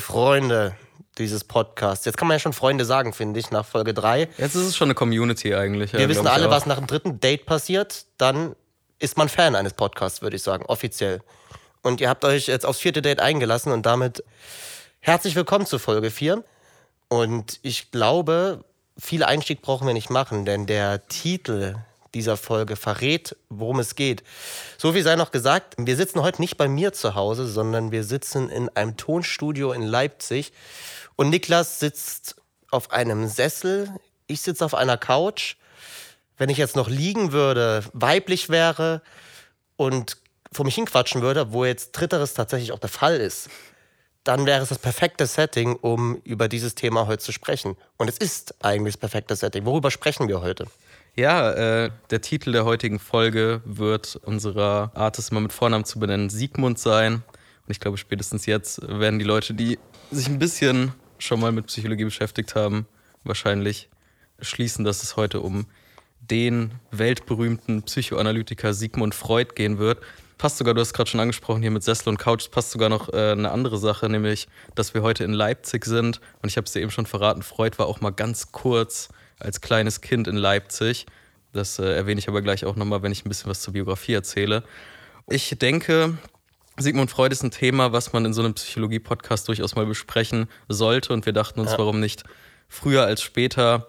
liebe Freunde dieses Podcasts. Jetzt kann man ja schon Freunde sagen, finde ich, nach Folge 3. Jetzt ist es schon eine Community eigentlich. Wir wissen alle, was nach dem dritten Date passiert. Dann ist man Fan eines Podcasts, würde ich sagen, offiziell. Und ihr habt euch jetzt aufs vierte Date eingelassen und damit herzlich willkommen zu Folge 4. Und ich glaube, viel Einstieg brauchen wir nicht machen, denn der Titel dieser Folge verrät, worum es geht. So viel sei noch gesagt, wir sitzen heute nicht bei mir zu Hause, sondern wir sitzen in einem Tonstudio in Leipzig und Niklas sitzt auf einem Sessel, ich sitze auf einer Couch. Wenn ich jetzt noch liegen würde, weiblich wäre und vor mich hinquatschen würde, wo jetzt Dritteres tatsächlich auch der Fall ist, dann wäre es das perfekte Setting, um über dieses Thema heute zu sprechen. Und es ist eigentlich das perfekte Setting. Worüber sprechen wir heute? Ja, äh, der Titel der heutigen Folge wird unserer Art, es mal mit Vornamen zu benennen, Sigmund sein. Und ich glaube, spätestens jetzt werden die Leute, die sich ein bisschen schon mal mit Psychologie beschäftigt haben, wahrscheinlich schließen, dass es heute um den weltberühmten Psychoanalytiker Sigmund Freud gehen wird. Passt sogar, du hast gerade schon angesprochen hier mit Sessel und Couch, passt sogar noch äh, eine andere Sache, nämlich, dass wir heute in Leipzig sind. Und ich habe es dir eben schon verraten, Freud war auch mal ganz kurz als kleines Kind in Leipzig. Das äh, erwähne ich aber gleich auch nochmal, wenn ich ein bisschen was zur Biografie erzähle. Ich denke, Sigmund Freud ist ein Thema, was man in so einem Psychologie-Podcast durchaus mal besprechen sollte. Und wir dachten uns, ja. warum nicht früher als später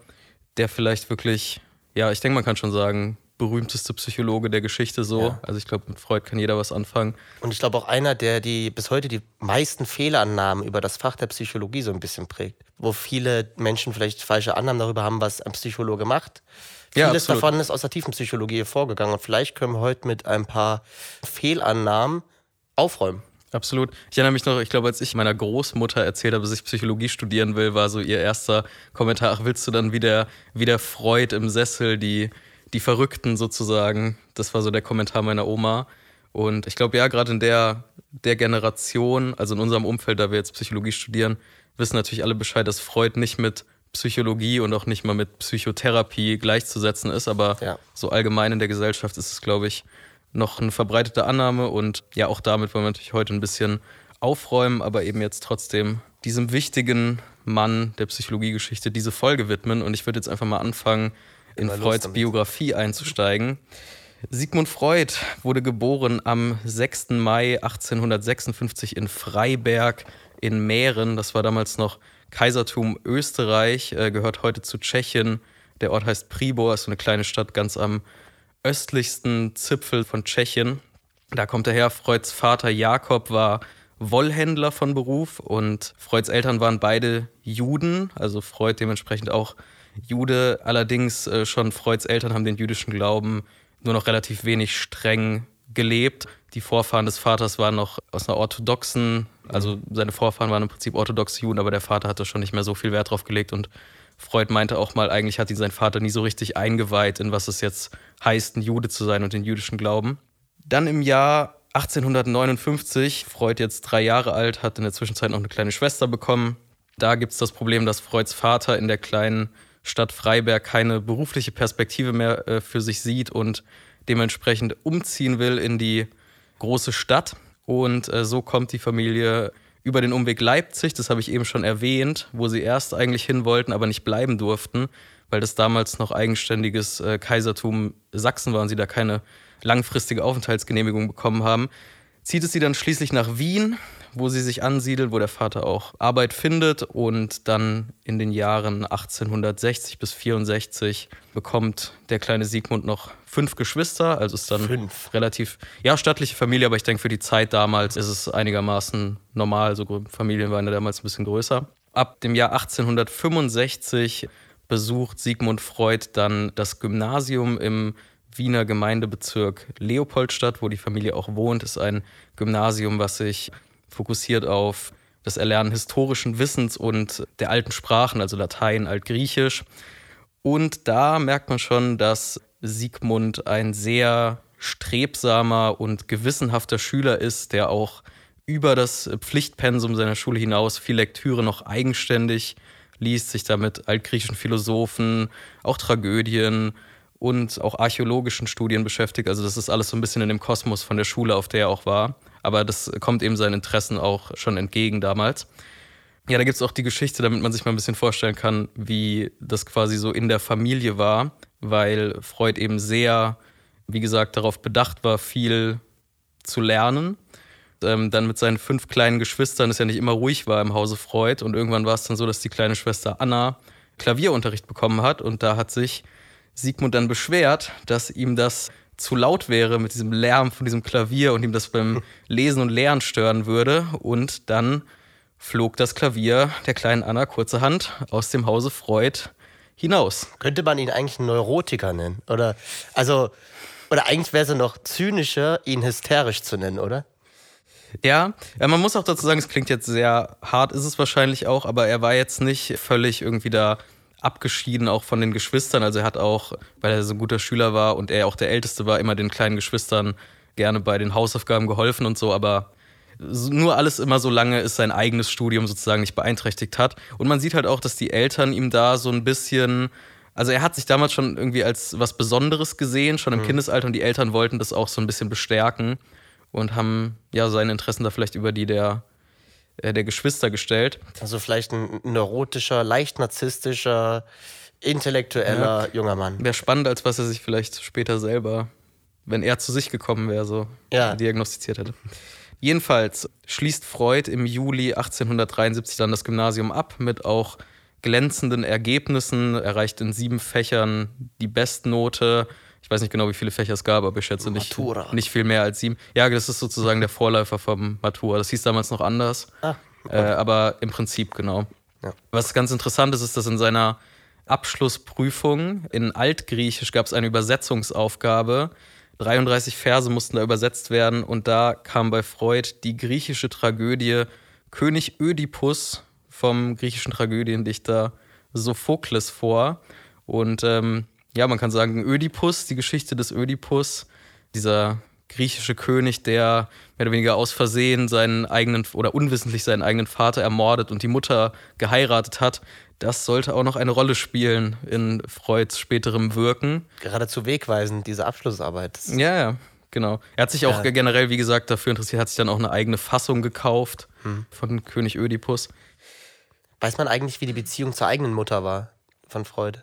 der vielleicht wirklich, ja, ich denke, man kann schon sagen, berühmteste Psychologe der Geschichte so. Ja. Also ich glaube, mit Freud kann jeder was anfangen. Und ich glaube auch einer, der die bis heute die meisten Fehlannahmen über das Fach der Psychologie so ein bisschen prägt. Wo viele Menschen vielleicht falsche Annahmen darüber haben, was ein Psychologe macht. Vieles ja, davon ist aus der tiefen Psychologie hervorgegangen. Und vielleicht können wir heute mit ein paar Fehlannahmen aufräumen. Absolut. Ich erinnere mich noch, ich glaube, als ich meiner Großmutter erzählt habe, dass ich Psychologie studieren will, war so ihr erster Kommentar, ach, willst du dann wieder, wieder Freud im Sessel, die, die Verrückten sozusagen. Das war so der Kommentar meiner Oma. Und ich glaube, ja, gerade in der, der Generation, also in unserem Umfeld, da wir jetzt Psychologie studieren, wissen natürlich alle Bescheid, dass Freud nicht mit Psychologie und auch nicht mal mit Psychotherapie gleichzusetzen ist. Aber ja. so allgemein in der Gesellschaft ist es, glaube ich, noch eine verbreitete Annahme und ja, auch damit wollen wir natürlich heute ein bisschen aufräumen, aber eben jetzt trotzdem diesem wichtigen Mann der Psychologiegeschichte diese Folge widmen. Und ich würde jetzt einfach mal anfangen, in Immer Freuds Biografie einzusteigen. Sigmund Freud wurde geboren am 6. Mai 1856 in Freiberg in Mähren. Das war damals noch Kaisertum Österreich, äh, gehört heute zu Tschechien. Der Ort heißt Pribor, ist so eine kleine Stadt ganz am östlichsten Zipfel von Tschechien. Da kommt er her. Freuds Vater Jakob war Wollhändler von Beruf und Freuds Eltern waren beide Juden, also Freud dementsprechend auch Jude. Allerdings äh, schon Freuds Eltern haben den jüdischen Glauben nur noch relativ wenig streng gelebt. Die Vorfahren des Vaters waren noch aus einer orthodoxen, also seine Vorfahren waren im Prinzip orthodoxe Juden, aber der Vater hatte schon nicht mehr so viel Wert drauf gelegt und Freud meinte auch mal, eigentlich hat ihn sein Vater nie so richtig eingeweiht, in was es jetzt heißt, ein Jude zu sein und den jüdischen Glauben. Dann im Jahr 1859, Freud jetzt drei Jahre alt, hat in der Zwischenzeit noch eine kleine Schwester bekommen. Da gibt es das Problem, dass Freuds Vater in der kleinen Stadt Freiberg keine berufliche Perspektive mehr äh, für sich sieht und dementsprechend umziehen will in die große Stadt. Und äh, so kommt die Familie über den Umweg Leipzig, das habe ich eben schon erwähnt, wo sie erst eigentlich hin wollten, aber nicht bleiben durften, weil das damals noch eigenständiges äh, Kaisertum Sachsen war und sie da keine langfristige Aufenthaltsgenehmigung bekommen haben, zieht es sie dann schließlich nach Wien, wo sie sich ansiedelt, wo der Vater auch Arbeit findet und dann in den Jahren 1860 bis 64 bekommt der kleine Sigmund noch fünf Geschwister, also ist dann fünf. relativ, ja, stattliche Familie, aber ich denke für die Zeit damals ist es einigermaßen normal, so Familien waren ja damals ein bisschen größer. Ab dem Jahr 1865 besucht Sigmund Freud dann das Gymnasium im Wiener Gemeindebezirk Leopoldstadt, wo die Familie auch wohnt, ist ein Gymnasium, was sich fokussiert auf das Erlernen historischen Wissens und der alten Sprachen, also Latein, Altgriechisch. Und da merkt man schon, dass Sigmund ein sehr strebsamer und gewissenhafter Schüler ist, der auch über das Pflichtpensum seiner Schule hinaus viel Lektüre noch eigenständig liest, sich damit altgriechischen Philosophen, auch Tragödien und auch archäologischen Studien beschäftigt. Also das ist alles so ein bisschen in dem Kosmos von der Schule, auf der er auch war. Aber das kommt eben seinen Interessen auch schon entgegen damals. Ja, da gibt es auch die Geschichte, damit man sich mal ein bisschen vorstellen kann, wie das quasi so in der Familie war, weil Freud eben sehr, wie gesagt, darauf bedacht war, viel zu lernen. Ähm, dann mit seinen fünf kleinen Geschwistern es ja nicht immer ruhig war im Hause Freud. Und irgendwann war es dann so, dass die kleine Schwester Anna Klavierunterricht bekommen hat. Und da hat sich Sigmund dann beschwert, dass ihm das zu laut wäre mit diesem Lärm von diesem Klavier und ihm das beim Lesen und Lernen stören würde. Und dann flog das Klavier der kleinen Anna kurzerhand aus dem Hause Freud hinaus. Könnte man ihn eigentlich einen Neurotiker nennen? Oder, also, oder eigentlich wäre es noch zynischer, ihn hysterisch zu nennen, oder? Ja, ja, man muss auch dazu sagen, es klingt jetzt sehr hart, ist es wahrscheinlich auch, aber er war jetzt nicht völlig irgendwie da abgeschieden auch von den Geschwistern. Also er hat auch, weil er so ein guter Schüler war und er auch der Älteste war, immer den kleinen Geschwistern gerne bei den Hausaufgaben geholfen und so, aber nur alles immer so lange es sein eigenes Studium sozusagen nicht beeinträchtigt hat. Und man sieht halt auch, dass die Eltern ihm da so ein bisschen, also er hat sich damals schon irgendwie als was Besonderes gesehen, schon im mhm. Kindesalter und die Eltern wollten das auch so ein bisschen bestärken und haben ja seine Interessen da vielleicht über die der, der Geschwister gestellt. Also vielleicht ein neurotischer, leicht narzisstischer, intellektueller ja. junger Mann. Wäre spannend, als was er sich vielleicht später selber, wenn er zu sich gekommen wäre, so ja. diagnostiziert hätte. Jedenfalls schließt Freud im Juli 1873 dann das Gymnasium ab mit auch glänzenden Ergebnissen, erreicht in sieben Fächern die Bestnote. Ich weiß nicht genau, wie viele Fächer es gab, aber ich schätze nicht, nicht viel mehr als sieben. Ja, das ist sozusagen der Vorläufer vom Matura. Das hieß damals noch anders, ah, okay. äh, aber im Prinzip genau. Ja. Was ganz interessant ist, ist, dass in seiner Abschlussprüfung in Altgriechisch gab es eine Übersetzungsaufgabe, 33 Verse mussten da übersetzt werden und da kam bei Freud die griechische Tragödie König Ödipus vom griechischen Tragödiendichter Sophokles vor. Und ähm, ja, man kann sagen, Ödipus, die Geschichte des Ödipus, dieser griechische König, der mehr oder weniger aus Versehen seinen eigenen oder unwissentlich seinen eigenen Vater ermordet und die Mutter geheiratet hat, das sollte auch noch eine Rolle spielen in Freuds späterem Wirken. Geradezu wegweisend, diese Abschlussarbeit. Ja, ja, genau. Er hat sich auch ja. generell, wie gesagt, dafür interessiert, hat sich dann auch eine eigene Fassung gekauft hm. von König Ödipus. Weiß man eigentlich, wie die Beziehung zur eigenen Mutter war von Freud?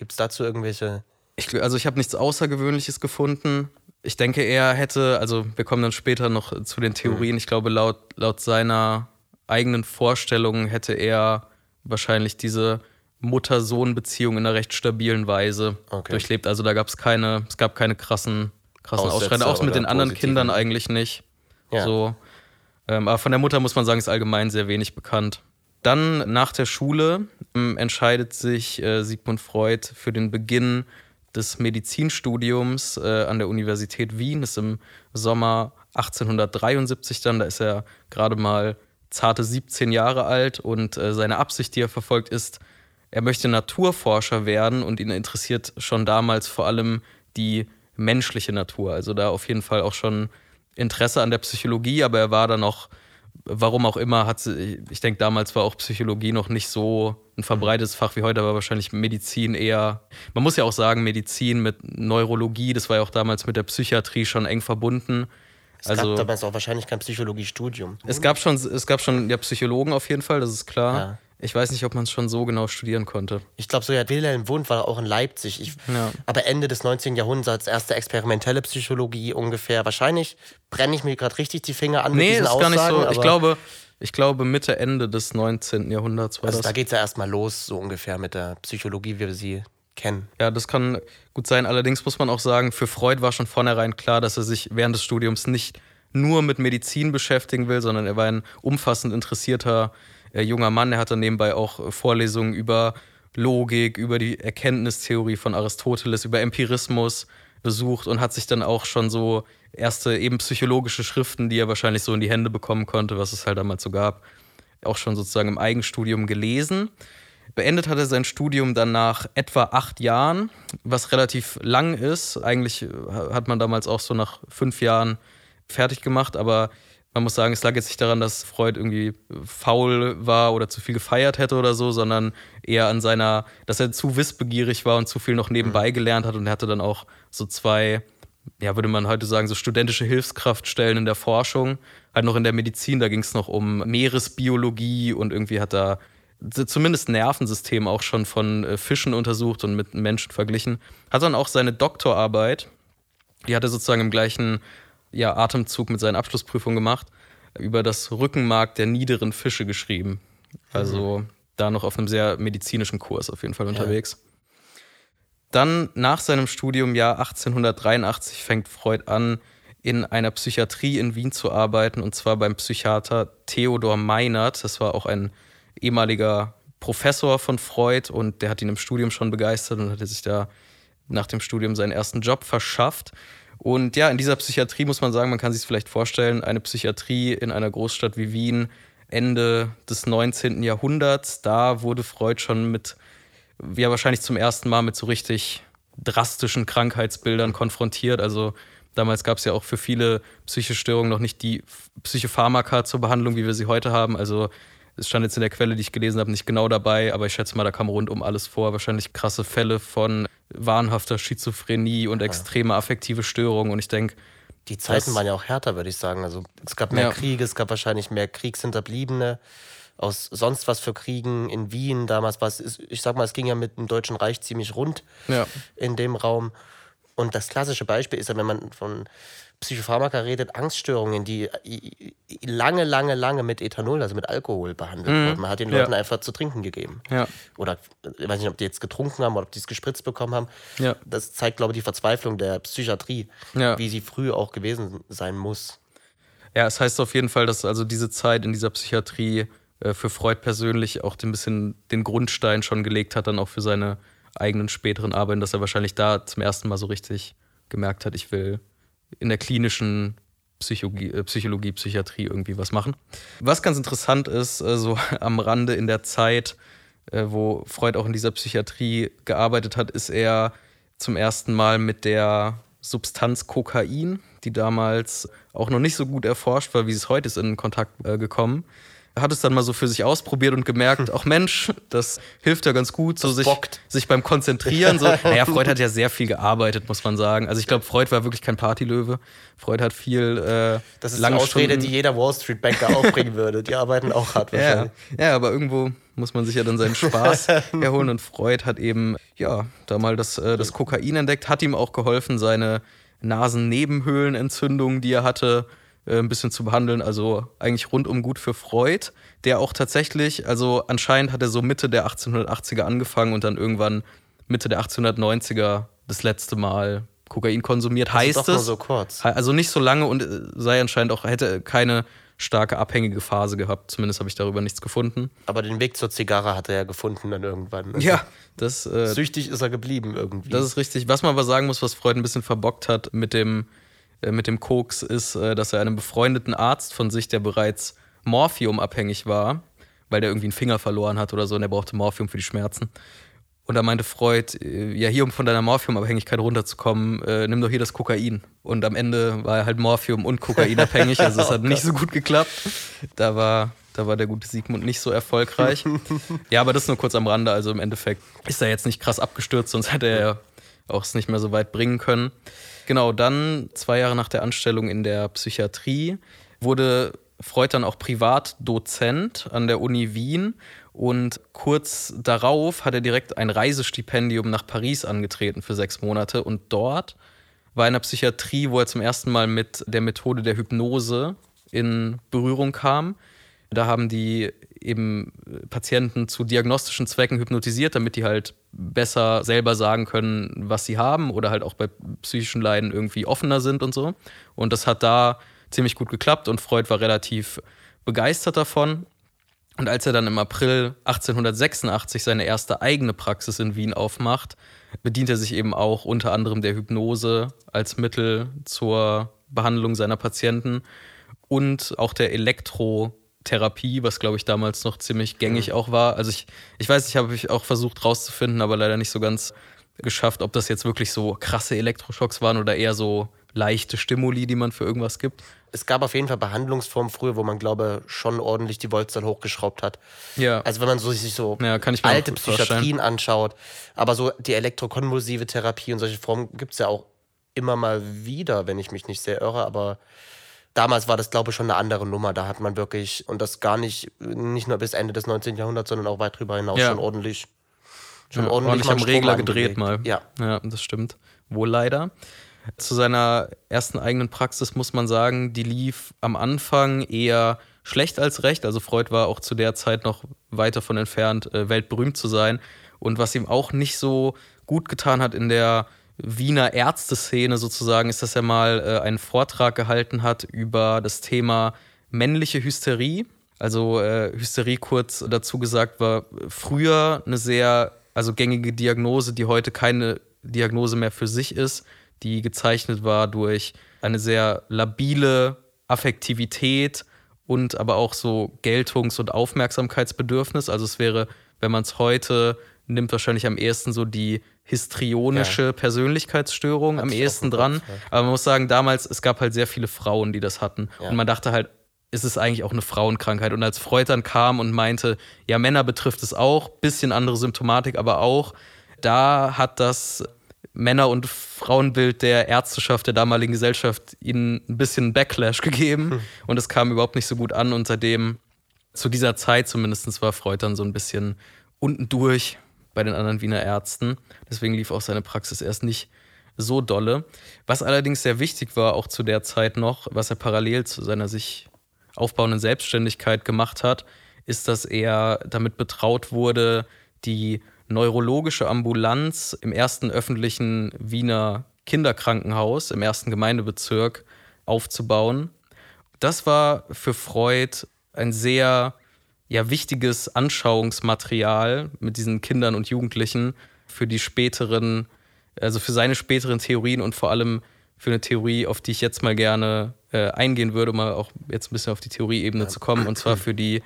Gibt es dazu irgendwelche. Ich, also, ich habe nichts Außergewöhnliches gefunden. Ich denke, er hätte, also wir kommen dann später noch zu den Theorien. Hm. Ich glaube, laut, laut seiner eigenen Vorstellungen hätte er wahrscheinlich diese Mutter-Sohn-Beziehung in einer recht stabilen Weise okay. durchlebt. Also da gab es keine, es gab keine krassen, krassen Ausschreiter, auch mit den anderen Kindern eigentlich nicht. Ja. So. Ähm, aber von der Mutter muss man sagen, ist allgemein sehr wenig bekannt. Dann nach der Schule ähm, entscheidet sich äh, Sigmund Freud für den Beginn des Medizinstudiums äh, an der Universität Wien. Das ist im Sommer 1873 dann. Da ist er gerade mal zarte 17 Jahre alt und äh, seine Absicht, die er verfolgt, ist, er möchte Naturforscher werden und ihn interessiert schon damals vor allem die menschliche Natur. Also da auf jeden Fall auch schon Interesse an der Psychologie, aber er war dann auch, warum auch immer, hat ich denke, damals war auch Psychologie noch nicht so ein verbreitetes Fach wie heute, aber wahrscheinlich Medizin eher. Man muss ja auch sagen, Medizin mit Neurologie, das war ja auch damals mit der Psychiatrie schon eng verbunden. Es also, gab damals auch wahrscheinlich kein Psychologiestudium. Es gab schon, es gab schon ja, Psychologen auf jeden Fall, das ist klar. Ja. Ich weiß nicht, ob man es schon so genau studieren konnte. Ich glaube sogar, Wilhelm Wundt war auch in Leipzig. Ich, ja. Aber Ende des 19. Jahrhunderts, erste experimentelle Psychologie ungefähr. Wahrscheinlich brenne ich mir gerade richtig die Finger an nee, mit diesen ist Aussagen. Gar nicht so. Ich glaube, ich glaube Mitte, Ende des 19. Jahrhunderts war also das. Da geht es ja erstmal los, so ungefähr mit der Psychologie, wie wir sie kennen. Ja, das kann gut sein. Allerdings muss man auch sagen, für Freud war schon vornherein klar, dass er sich während des Studiums nicht nur mit Medizin beschäftigen will, sondern er war ein umfassend interessierter äh, junger Mann. Er hatte nebenbei auch äh, Vorlesungen über Logik, über die Erkenntnistheorie von Aristoteles, über Empirismus besucht und hat sich dann auch schon so erste eben psychologische Schriften, die er wahrscheinlich so in die Hände bekommen konnte, was es halt damals so gab, auch schon sozusagen im Eigenstudium gelesen. Beendet hat er sein Studium dann nach etwa acht Jahren, was relativ lang ist. Eigentlich äh, hat man damals auch so nach fünf Jahren fertig gemacht, aber man muss sagen, es lag jetzt nicht daran, dass Freud irgendwie faul war oder zu viel gefeiert hätte oder so, sondern eher an seiner, dass er zu wissbegierig war und zu viel noch nebenbei mhm. gelernt hat und er hatte dann auch so zwei, ja, würde man heute sagen, so studentische Hilfskraftstellen in der Forschung, halt noch in der Medizin, da ging es noch um Meeresbiologie und irgendwie hat da zumindest Nervensystem auch schon von äh, Fischen untersucht und mit Menschen verglichen. Hat dann auch seine Doktorarbeit, die hat er sozusagen im gleichen ja, Atemzug mit seinen Abschlussprüfungen gemacht, über das Rückenmark der niederen Fische geschrieben. Also mhm. da noch auf einem sehr medizinischen Kurs auf jeden Fall unterwegs. Ja. Dann nach seinem Studium, Jahr 1883, fängt Freud an, in einer Psychiatrie in Wien zu arbeiten, und zwar beim Psychiater Theodor Meinert. Das war auch ein ehemaliger Professor von Freud und der hat ihn im Studium schon begeistert und hatte sich da nach dem Studium seinen ersten Job verschafft. Und ja, in dieser Psychiatrie muss man sagen, man kann sich es vielleicht vorstellen, eine Psychiatrie in einer Großstadt wie Wien Ende des 19. Jahrhunderts, da wurde Freud schon mit, ja wahrscheinlich zum ersten Mal mit so richtig drastischen Krankheitsbildern konfrontiert. Also damals gab es ja auch für viele psychische Störungen noch nicht die Psychopharmaka zur Behandlung, wie wir sie heute haben. Also es stand jetzt in der Quelle, die ich gelesen habe, nicht genau dabei, aber ich schätze mal, da kam rundum alles vor. Wahrscheinlich krasse Fälle von wahnhafter Schizophrenie und extreme affektive Störungen. Und ich denke, die Zeiten waren ja auch härter, würde ich sagen. Also es gab mehr ja. Kriege, es gab wahrscheinlich mehr Kriegshinterbliebene aus sonst was für Kriegen in Wien. Damals war es, ich sag mal, es ging ja mit dem Deutschen Reich ziemlich rund ja. in dem Raum. Und das klassische Beispiel ist ja, wenn man von Psychopharmaka redet, Angststörungen, die lange, lange, lange mit Ethanol, also mit Alkohol behandelt mhm. wurden. Man hat den Leuten ja. einfach zu trinken gegeben. Ja. Oder ich weiß nicht, ob die jetzt getrunken haben oder ob die es gespritzt bekommen haben. Ja. Das zeigt, glaube ich, die Verzweiflung der Psychiatrie, wie sie früh auch gewesen sein muss. Ja, es heißt auf jeden Fall, dass also diese Zeit in dieser Psychiatrie äh, für Freud persönlich auch ein bisschen den Grundstein schon gelegt hat, dann auch für seine eigenen späteren Arbeiten, dass er wahrscheinlich da zum ersten Mal so richtig gemerkt hat, ich will in der klinischen Psychologie, äh, Psychologie, Psychiatrie irgendwie was machen. Was ganz interessant ist, äh, so am Rande in der Zeit, äh, wo Freud auch in dieser Psychiatrie gearbeitet hat, ist er zum ersten Mal mit der Substanz Kokain, die damals auch noch nicht so gut erforscht war, wie es heute ist, in Kontakt gekommen hat es dann mal so für sich ausprobiert und gemerkt, auch Mensch, das hilft ja ganz gut, so sich, sich beim Konzentrieren. So. Naja, Freud hat ja sehr viel gearbeitet, muss man sagen. Also ich glaube, Freud war wirklich kein Partylöwe. Freud hat viel äh, Das ist die Ausrede, die jeder Wall Street Banker aufbringen würde. Die arbeiten auch hart wahrscheinlich. Ja, ja, aber irgendwo muss man sich ja dann seinen Spaß erholen. Und Freud hat eben, ja, da mal das, äh, das Kokain entdeckt, hat ihm auch geholfen, seine Nasennebenhöhlenentzündung, die er hatte, äh, ein bisschen zu behandeln. Also eigentlich rundum gut für Freud, der auch tatsächlich, also anscheinend hat er so Mitte der 1880er angefangen und dann irgendwann Mitte der 1890er das letzte Mal Kokain konsumiert. Also heißt doch es. So kurz. Also nicht so lange und äh, sei anscheinend auch, hätte keine starke abhängige Phase gehabt. Zumindest habe ich darüber nichts gefunden. Aber den Weg zur Zigarre hat er ja gefunden dann irgendwann. Also ja, das. Äh, süchtig ist er geblieben irgendwie. Das ist richtig. Was man aber sagen muss, was Freud ein bisschen verbockt hat mit dem mit dem Koks ist, äh, dass er einem befreundeten Arzt von sich, der bereits Morphium-abhängig war, weil der irgendwie einen Finger verloren hat oder so und er brauchte Morphium für die Schmerzen. Und da meinte Freud, äh, ja, hier, um von deiner Morphium-Abhängigkeit runterzukommen, äh, nimm doch hier das Kokain. Und am Ende war er halt Morphium und Kokain abhängig, also es hat nicht so gut geklappt. Da war, da war der gute Siegmund nicht so erfolgreich. ja, aber das nur kurz am Rande, also im Endeffekt ist er jetzt nicht krass abgestürzt, sonst hätte er ja auch es nicht mehr so weit bringen können. Genau, dann zwei Jahre nach der Anstellung in der Psychiatrie wurde Freud dann auch Privatdozent an der Uni Wien und kurz darauf hat er direkt ein Reisestipendium nach Paris angetreten für sechs Monate und dort war er in der Psychiatrie, wo er zum ersten Mal mit der Methode der Hypnose in Berührung kam. Da haben die eben Patienten zu diagnostischen Zwecken hypnotisiert, damit die halt besser selber sagen können, was sie haben oder halt auch bei psychischen Leiden irgendwie offener sind und so. Und das hat da ziemlich gut geklappt und Freud war relativ begeistert davon. Und als er dann im April 1886 seine erste eigene Praxis in Wien aufmacht, bedient er sich eben auch unter anderem der Hypnose als Mittel zur Behandlung seiner Patienten und auch der Elektro- Therapie, was glaube ich damals noch ziemlich gängig mhm. auch war. Also ich, ich weiß, ich habe auch versucht rauszufinden, aber leider nicht so ganz geschafft, ob das jetzt wirklich so krasse Elektroschocks waren oder eher so leichte Stimuli, die man für irgendwas gibt. Es gab auf jeden Fall Behandlungsformen früher, wo man, glaube schon ordentlich die Voltzahl hochgeschraubt hat. Ja. Also wenn man so, sich so ja, alte Psychiatrien anschaut, aber so die elektrokonvulsive Therapie und solche Formen gibt es ja auch immer mal wieder, wenn ich mich nicht sehr irre, aber damals war das, glaube ich, schon eine andere Nummer. Da hat man wirklich, und das gar nicht, nicht nur bis Ende des 19. Jahrhunderts, sondern auch weit drüber hinaus Ja. schon ordentlich. Schon Ja, ordentlich, am Regler gedreht mal. Ja. ja, das stimmt. Wohl leider. Zu seiner ersten eigenen Praxis muss man sagen, die lief am Anfang eher schlecht als recht. Also Freud war auch zu der Zeit noch weit davon entfernt, äh, weltberühmt zu sein. Und was ihm auch nicht so gut getan hat in der Wiener Ärzteszene sozusagen, ist, dass er mal äh, einen Vortrag gehalten hat über das Thema männliche Hysterie. Also äh, Hysterie kurz dazu gesagt war früher eine sehr also gängige Diagnose, die heute keine Diagnose mehr für sich ist, die gezeichnet war durch eine sehr labile Affektivität und aber auch so Geltungs- und Aufmerksamkeitsbedürfnis. Also es wäre, wenn man es heute nimmt, wahrscheinlich am ehesten so die histrionische Persönlichkeitsstörung am Hatte ich auch ehesten dran. Ja. Aber man muss sagen, damals, es gab halt sehr viele Frauen, die das hatten. Ja. Und man dachte halt, ist es eigentlich auch eine Frauenkrankheit. Und als Freud dann kam und meinte, ja, Männer betrifft es auch, bisschen andere Symptomatik, aber auch, da hat das Männer- und Frauenbild der Ärzteschaft der damaligen Gesellschaft ihnen ein bisschen Backlash gegeben. Hm. Und es kam überhaupt nicht so gut an. Und seitdem, zu dieser Zeit zumindest, war Freud dann so ein bisschen unten durch bei den anderen Wiener Ärzten. Deswegen lief auch seine Praxis erst nicht so dolle. Was allerdings sehr wichtig war, auch zu der Zeit noch, was er parallel zu seiner sich aufbauenden Selbstständigkeit gemacht hat, ist, dass er damit betraut wurde, die neurologische Ambulanz im ersten öffentlichen Wiener Kinderkrankenhaus, im ersten Gemeindebezirk aufzubauen. Das war für Freud ein sehr ja, wichtiges Anschauungsmaterial mit diesen Kindern und Jugendlichen für die späteren, also für seine späteren Theorien und vor allem für eine Theorie, auf die ich jetzt mal gerne äh, eingehen würde, mal auch jetzt ein bisschen auf die Theorieebene zu kommen, und zwar für die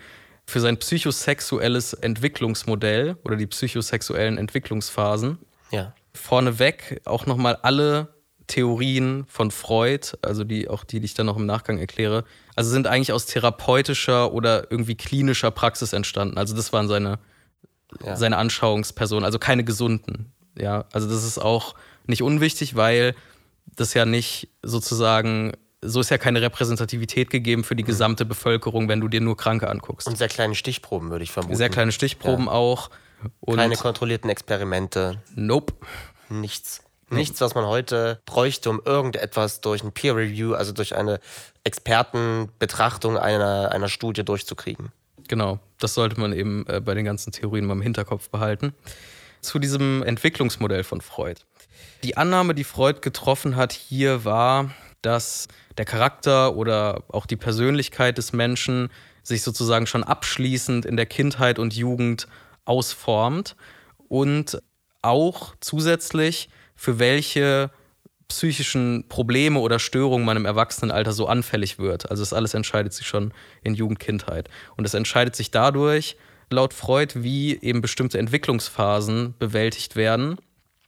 für sein psychosexuelles Entwicklungsmodell oder die psychosexuellen Entwicklungsphasen Ja. vorneweg auch nochmal alle Theorien von Freud, also die auch die, die ich dann noch im Nachgang erkläre, also sind eigentlich aus therapeutischer oder irgendwie klinischer Praxis entstanden. Also das waren seine, Ja. seine Anschauungspersonen, also keine gesunden. Ja, also das ist auch nicht unwichtig, weil das ja nicht sozusagen, so ist ja keine Repräsentativität gegeben für die gesamte Bevölkerung, wenn du dir nur Kranke anguckst. Und sehr kleine Stichproben, würde ich vermuten. Sehr kleine Stichproben auch. Und Keine kontrollierten Experimente, nope. nichts. Nichts, was man heute bräuchte, um irgendetwas durch ein Peer Review, also durch eine Expertenbetrachtung einer, einer Studie durchzukriegen. Genau, das sollte man eben äh, bei den ganzen Theorien mal im Hinterkopf behalten. Zu diesem Entwicklungsmodell von Freud. Die Annahme, die Freud getroffen hat hier, war, dass der Charakter oder auch die Persönlichkeit des Menschen sich sozusagen schon abschließend in der Kindheit und Jugend ausformt und auch zusätzlich für welche psychischen Probleme oder Störungen man im Erwachsenenalter so anfällig wird. Also das alles entscheidet sich schon in Jugend, Kindheit. Und es entscheidet sich dadurch, laut Freud, wie eben bestimmte Entwicklungsphasen bewältigt werden.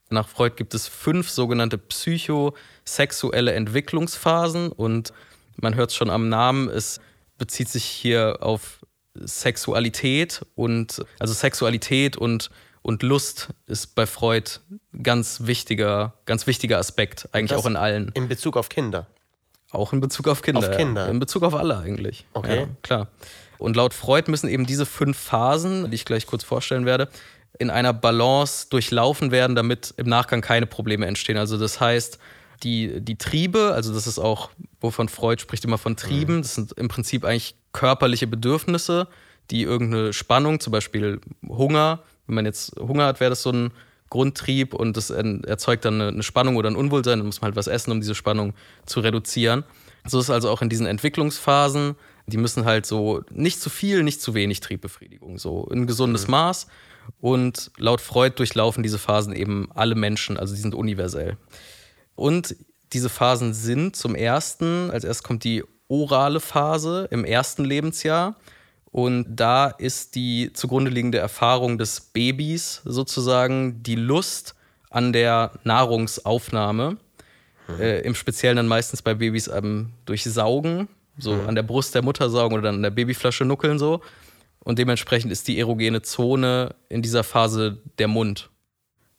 Nach Freud gibt es fünf sogenannte psychosexuelle Entwicklungsphasen und man hört es schon am Namen, es bezieht sich hier auf Sexualität und also Sexualität und, und Lust ist bei Freud ganz wichtiger, ganz wichtiger Aspekt, eigentlich Das auch in allen. In Bezug auf Kinder. Auch in Bezug auf Kinder. Auf Kinder. Ja. In Bezug auf alle eigentlich. Okay. Ja, klar. Und laut Freud müssen eben diese fünf Phasen, die ich gleich kurz vorstellen werde, in einer Balance durchlaufen werden, damit im Nachgang keine Probleme entstehen. Also das heißt, die, die Triebe, also das ist auch, wovon Freud spricht immer von Trieben, das sind im Prinzip eigentlich körperliche Bedürfnisse, die irgendeine Spannung, zum Beispiel Hunger, wenn man jetzt Hunger hat, wäre das so ein Grundtrieb und das erzeugt dann eine, Spannung oder ein Unwohlsein, dann muss man halt was essen, um diese Spannung zu reduzieren. So ist also auch in diesen Entwicklungsphasen, die müssen halt so nicht zu viel, nicht zu wenig Triebbefriedigung, so ein gesundes Maß. Und laut Freud durchlaufen diese Phasen eben alle Menschen, also die sind universell. Und diese Phasen sind zum ersten, als erstes kommt die orale Phase im ersten Lebensjahr. Und da ist die zugrunde liegende Erfahrung des Babys sozusagen die Lust an der Nahrungsaufnahme. Äh, Im Speziellen dann meistens bei Babys ähm, durch Saugen, so an der Brust der Mutter saugen oder dann an der Babyflasche nuckeln so. Und dementsprechend ist die erogene Zone in dieser Phase der Mund.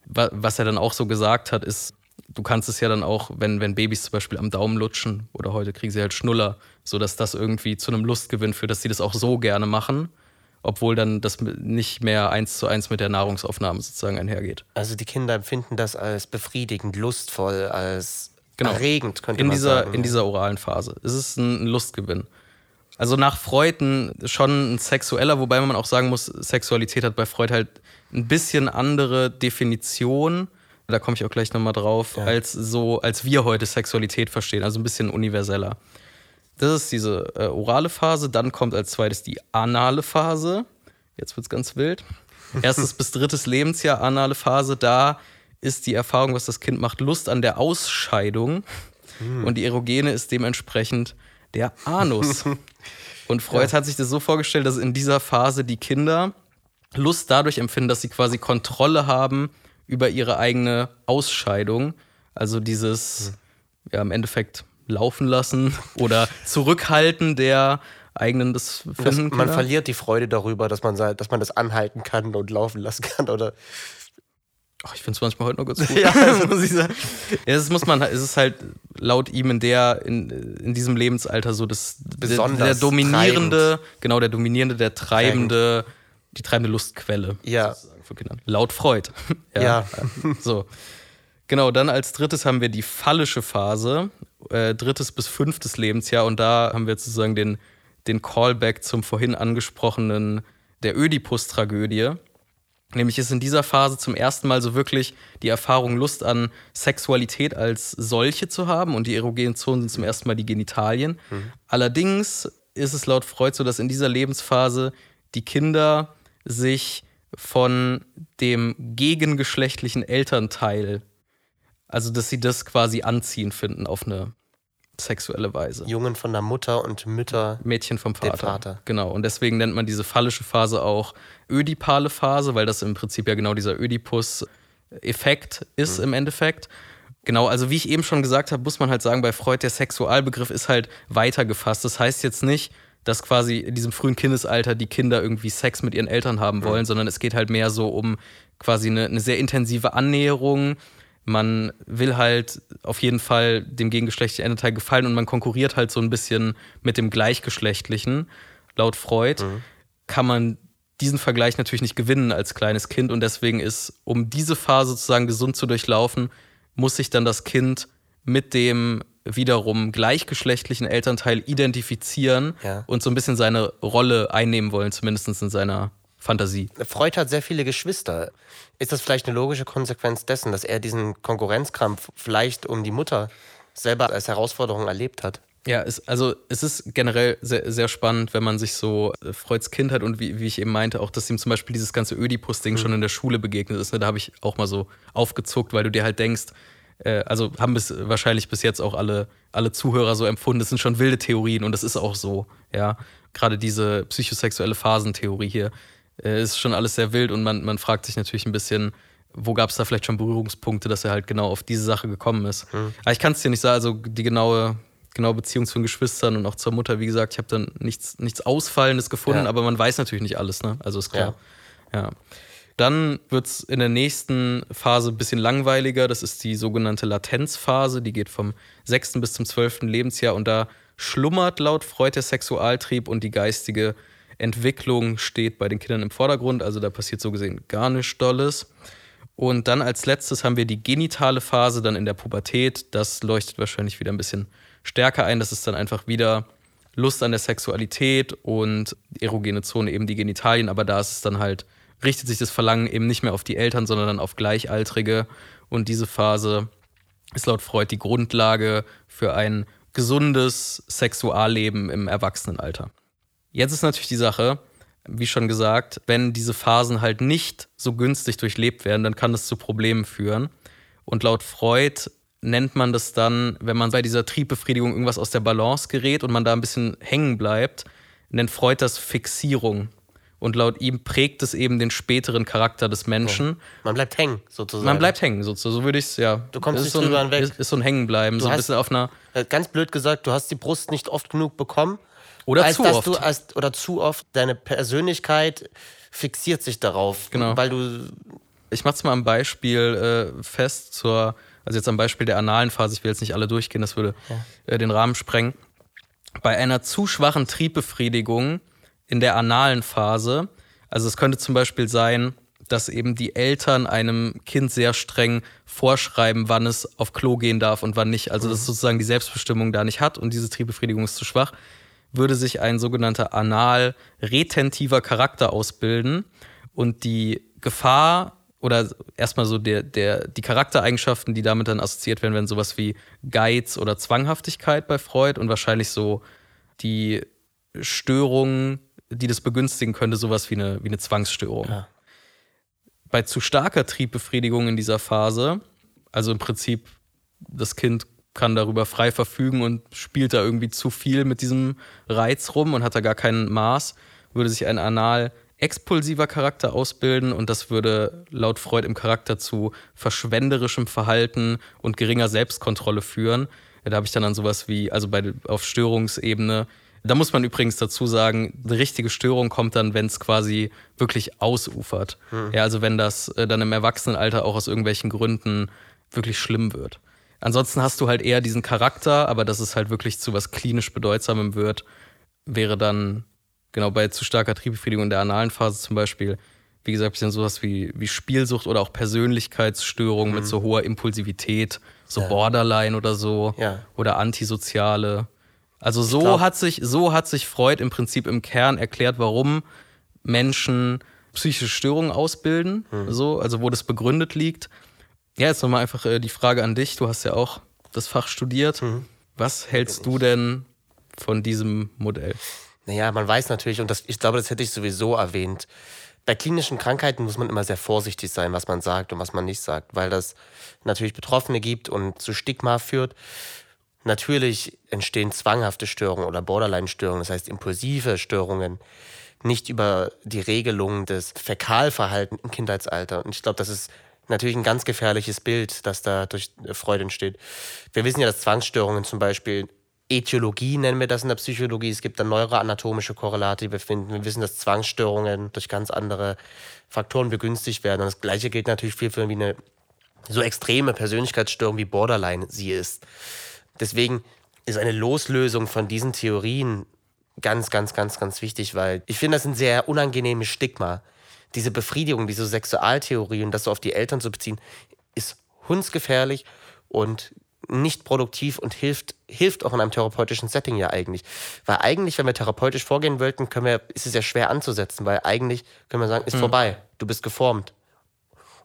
Wa- Was er dann auch so gesagt hat, ist, du kannst es ja dann auch, wenn, wenn Babys zum Beispiel am Daumen lutschen oder heute kriegen sie halt Schnuller, sodass das irgendwie zu einem Lustgewinn führt, dass sie das auch so gerne machen, obwohl dann das nicht mehr eins zu eins mit der Nahrungsaufnahme sozusagen einhergeht. Also die Kinder empfinden das als befriedigend, lustvoll, als genau. erregend, könnte in man dieser, sagen. In dieser oralen Phase. Es ist ein Lustgewinn. Also nach Freud ein, schon ein sexueller, wobei man auch sagen muss, Sexualität hat bei Freud halt ein bisschen andere Definition, da komme ich auch gleich nochmal drauf, ja. als so, als wir heute Sexualität verstehen, also ein bisschen universeller. Das ist diese äh, orale Phase, dann kommt als zweites die anale Phase. Jetzt wird es ganz wild. Erstes bis drittes Lebensjahr, anale Phase, da ist die Erfahrung, was das Kind macht, Lust an der Ausscheidung. Hm. Und die Erogene ist dementsprechend der Anus. Und Freud ja. hat sich das so vorgestellt, dass in dieser Phase die Kinder Lust dadurch empfinden, dass sie quasi Kontrolle haben über ihre eigene Ausscheidung. Also dieses, ja, im Endeffekt laufen lassen oder zurückhalten der eigenen des Finden. man verliert die Freude darüber, dass man, dass man das anhalten kann und laufen lassen kann, oder? Ach, ich finde es manchmal heute noch ganz gut. ja, also muss ich sagen. Ja, es muss man, es ist halt laut ihm in der, in, in diesem Lebensalter so das Besonders der, der dominierende, treibend. genau, der dominierende, der treibende, die treibende Lustquelle. Ja. Für Kinder. Laut Freud. ja. ja. so. Genau, dann als drittes haben wir die phallische Phase, äh, drittes bis fünftes Lebensjahr. Und da haben wir sozusagen den, den Callback zum vorhin angesprochenen, der Ödipus-Tragödie. Nämlich ist in dieser Phase zum ersten Mal so wirklich die Erfahrung, Lust an Sexualität als solche zu haben und die erogenen Zonen sind zum ersten Mal die Genitalien. Mhm. Allerdings ist es laut Freud so, dass in dieser Lebensphase die Kinder sich von dem gegengeschlechtlichen Elternteil, also dass sie das quasi anziehen finden auf eine sexuelle Weise. Jungen von der Mutter und Mütter. Mädchen vom Vater. Vater. Genau. Und deswegen nennt man diese phallische Phase auch ödipale Phase, weil das im Prinzip ja genau dieser Ödipus-Effekt ist mhm. im Endeffekt. Genau, also wie ich eben schon gesagt habe, muss man halt sagen, bei Freud der Sexualbegriff ist halt weiter gefasst. Das heißt jetzt nicht, dass quasi in diesem frühen Kindesalter die Kinder irgendwie Sex mit ihren Eltern haben wollen, mhm. sondern es geht halt mehr so um quasi eine, eine sehr intensive Annäherung, man will halt auf jeden Fall dem gegengeschlechtlichen Elternteil gefallen und man konkurriert halt so ein bisschen mit dem gleichgeschlechtlichen. Laut Freud mhm. kann man diesen Vergleich natürlich nicht gewinnen als kleines Kind und deswegen ist, um diese Phase sozusagen gesund zu durchlaufen, muss sich dann das Kind mit dem wiederum gleichgeschlechtlichen Elternteil identifizieren ja. und so ein bisschen seine Rolle einnehmen wollen, zumindest in seiner Fantasie. Freud hat sehr viele Geschwister. Ist das vielleicht eine logische Konsequenz dessen, dass er diesen Konkurrenzkampf vielleicht um die Mutter selber als Herausforderung erlebt hat? Ja, es, also es ist generell sehr, sehr spannend, wenn man sich so äh, Freuds Kindheit und wie, wie ich eben meinte, auch, dass ihm zum Beispiel dieses ganze Ödipus-Ding mhm. schon in der Schule begegnet ist. Ne? Da habe ich auch mal so aufgezuckt, weil du dir halt denkst, äh, also haben bis wahrscheinlich bis jetzt auch alle, alle Zuhörer so empfunden, das sind schon wilde Theorien und das ist auch so, ja. Gerade diese psychosexuelle Phasentheorie hier äh, ist schon alles sehr wild und man, man fragt sich natürlich ein bisschen, wo gab es da vielleicht schon Berührungspunkte, dass er halt genau auf diese Sache gekommen ist. Mhm. Aber ich kann es dir nicht sagen, also die genaue, genaue Beziehung zu den Geschwistern und auch zur Mutter, wie gesagt, ich habe dann nichts, nichts Ausfallendes gefunden, ja. aber man weiß natürlich nicht alles, ne? Also ist klar. Ja. ja. Dann wird es in der nächsten Phase ein bisschen langweiliger. Das ist die sogenannte Latenzphase. Die geht vom 6. bis zum 12. Lebensjahr und da schlummert laut Freud der Sexualtrieb und die geistige Entwicklung steht bei den Kindern im Vordergrund, also da passiert so gesehen gar nichts Dolles. Und dann als letztes haben wir die genitale Phase, dann in der Pubertät. Das leuchtet wahrscheinlich wieder ein bisschen stärker ein. Das ist dann einfach wieder Lust an der Sexualität und erogene Zone eben die Genitalien. Aber da ist es dann halt, richtet sich das Verlangen eben nicht mehr auf die Eltern, sondern dann auf Gleichaltrige. Und diese Phase ist laut Freud die Grundlage für ein gesundes Sexualleben im Erwachsenenalter. Jetzt ist natürlich die Sache, wie schon gesagt, wenn diese Phasen halt nicht so günstig durchlebt werden, dann kann das zu Problemen führen. Und laut Freud nennt man das dann, wenn man bei dieser Triebbefriedigung irgendwas aus der Balance gerät und man da ein bisschen hängen bleibt, nennt Freud das Fixierung. Und laut ihm prägt es eben den späteren Charakter des Menschen. Oh. Man bleibt hängen, sozusagen. Man bleibt hängen, sozusagen. So würde ich es, ja. Du kommst nicht so drüber hinweg. Ist, ist so ein Hängenbleiben, du so ein bisschen auf einer. Äh, ganz blöd gesagt, du hast die Brust nicht oft genug bekommen oder als zu dass oft. Du, als, oder zu oft. Deine Persönlichkeit fixiert sich darauf, genau. weil du. Ich mach's mal am Beispiel äh, fest zur Also jetzt am Beispiel der analen Phase, ich will jetzt nicht alle durchgehen, das würde ja. äh, den Rahmen sprengen. Bei einer zu schwachen Triebbefriedigung in der analen Phase, also es könnte zum Beispiel sein, dass eben die Eltern einem Kind sehr streng vorschreiben, wann es auf Klo gehen darf und wann nicht. Also dass mhm. sozusagen die Selbstbestimmung da nicht hat und diese Triebbefriedigung ist zu schwach, würde sich ein sogenannter anal-retentiver Charakter ausbilden und die Gefahr oder erstmal so der, der, die Charaktereigenschaften, die damit dann assoziiert werden, werden sowas wie Geiz oder Zwanghaftigkeit bei Freud und wahrscheinlich so die Störungen, die das begünstigen könnte, sowas wie eine, wie eine Zwangsstörung. Ja. Bei zu starker Triebbefriedigung in dieser Phase, also im Prinzip das Kind kann darüber frei verfügen und spielt da irgendwie zu viel mit diesem Reiz rum und hat da gar kein Maß, würde sich ein anal expulsiver Charakter ausbilden und das würde laut Freud im Charakter zu verschwenderischem Verhalten und geringer Selbstkontrolle führen. Da habe ich dann an sowas wie, also bei, auf Störungsebene, da muss man übrigens dazu sagen, die richtige Störung kommt dann, wenn es quasi wirklich ausufert. Hm. Ja, also wenn das äh, dann im Erwachsenenalter auch aus irgendwelchen Gründen wirklich schlimm wird. Ansonsten hast du halt eher diesen Charakter, aber dass es halt wirklich zu was klinisch Bedeutsamem wird, wäre dann genau bei zu starker Triebbefriedigung in der analen Phase zum Beispiel, wie gesagt, bisschen sowas wie, wie Spielsucht oder auch Persönlichkeitsstörungen mhm. mit so hoher Impulsivität, so ja. Borderline oder so ja. oder antisoziale. Also so glaub, hat sich so hat sich Freud im Prinzip im Kern erklärt, warum Menschen psychische Störungen ausbilden, mhm. so, also wo das begründet liegt. Ja, jetzt nochmal einfach äh, die Frage an dich. Du hast ja auch das Fach studiert. Mhm. Was hältst du denn von diesem Modell? Naja, man weiß natürlich, und das, ich glaube, das hätte ich sowieso erwähnt, bei klinischen Krankheiten muss man immer sehr vorsichtig sein, was man sagt und was man nicht sagt, weil das natürlich Betroffene gibt und zu Stigma führt. Natürlich entstehen zwanghafte Störungen oder Borderline-Störungen, das heißt impulsive Störungen, nicht über die Regelung des Fäkalverhaltens im Kindheitsalter. Und ich glaube, das ist natürlich ein ganz gefährliches Bild, das da durch Freude entsteht. Wir wissen ja, dass Zwangsstörungen zum Beispiel Äthiologie nennen wir das in der Psychologie. Es gibt dann neuroanatomische Korrelate, die wir finden. Wir wissen, dass Zwangsstörungen durch ganz andere Faktoren begünstigt werden. Und das Gleiche gilt natürlich viel für eine so extreme Persönlichkeitsstörung wie Borderline sie ist. Deswegen ist eine Loslösung von diesen Theorien ganz, ganz, ganz, ganz wichtig, weil ich finde, das ein sehr unangenehmes Stigma. Diese Befriedigung, diese Sexualtheorie und das so auf die Eltern zu beziehen, ist hundsgefährlich und nicht produktiv und hilft, hilft auch in einem therapeutischen Setting ja eigentlich. Weil eigentlich, wenn wir therapeutisch vorgehen wollten, können wir, ist es ja schwer anzusetzen, weil eigentlich können wir sagen, ist mhm. vorbei, du bist geformt.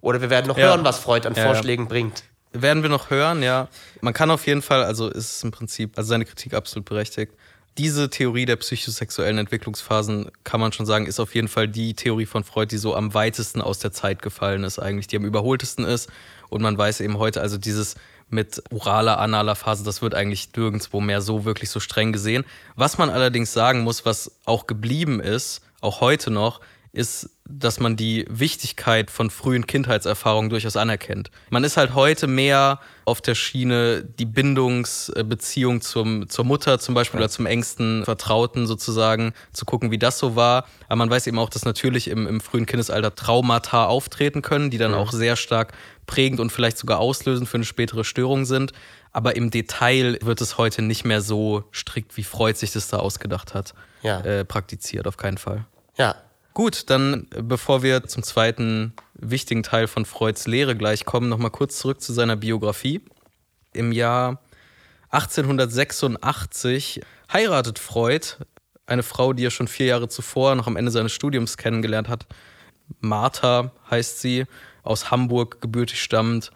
Oder wir werden noch ja. hören, was Freud an ja, Vorschlägen ja. bringt. Werden wir noch hören, ja. Man kann auf jeden Fall, also ist es im Prinzip, also seine Kritik absolut berechtigt. Diese Theorie der psychosexuellen Entwicklungsphasen, kann man schon sagen, ist auf jeden Fall die Theorie von Freud, die so am weitesten aus der Zeit gefallen ist, eigentlich, die am überholtesten ist. Und man weiß eben heute, also dieses mit oraler, analer Phase, das wird eigentlich nirgendwo mehr so wirklich so streng gesehen. Was man allerdings sagen muss, was auch geblieben ist, auch heute noch, ist, dass man die Wichtigkeit von frühen Kindheitserfahrungen durchaus anerkennt. Man ist halt heute mehr auf der Schiene, die Bindungsbeziehung zum, zur Mutter zum Beispiel oder zum engsten Vertrauten sozusagen, zu gucken, wie das so war. Aber man weiß eben auch, dass natürlich im, im frühen Kindesalter Traumata auftreten können, die dann ja. auch sehr stark prägend und vielleicht sogar auslösend für eine spätere Störung sind. Aber im Detail wird es heute nicht mehr so strikt, wie Freud sich das da ausgedacht hat, ja. äh, praktiziert, auf keinen Fall. Ja, Gut, dann bevor wir zum zweiten wichtigen Teil von Freuds Lehre gleich kommen, nochmal kurz zurück zu seiner Biografie. Im Jahr 1886 heiratet Freud eine Frau, die er schon vier Jahre zuvor, noch am Ende seines Studiums kennengelernt hat. Martha heißt sie, aus Hamburg gebürtig stammt.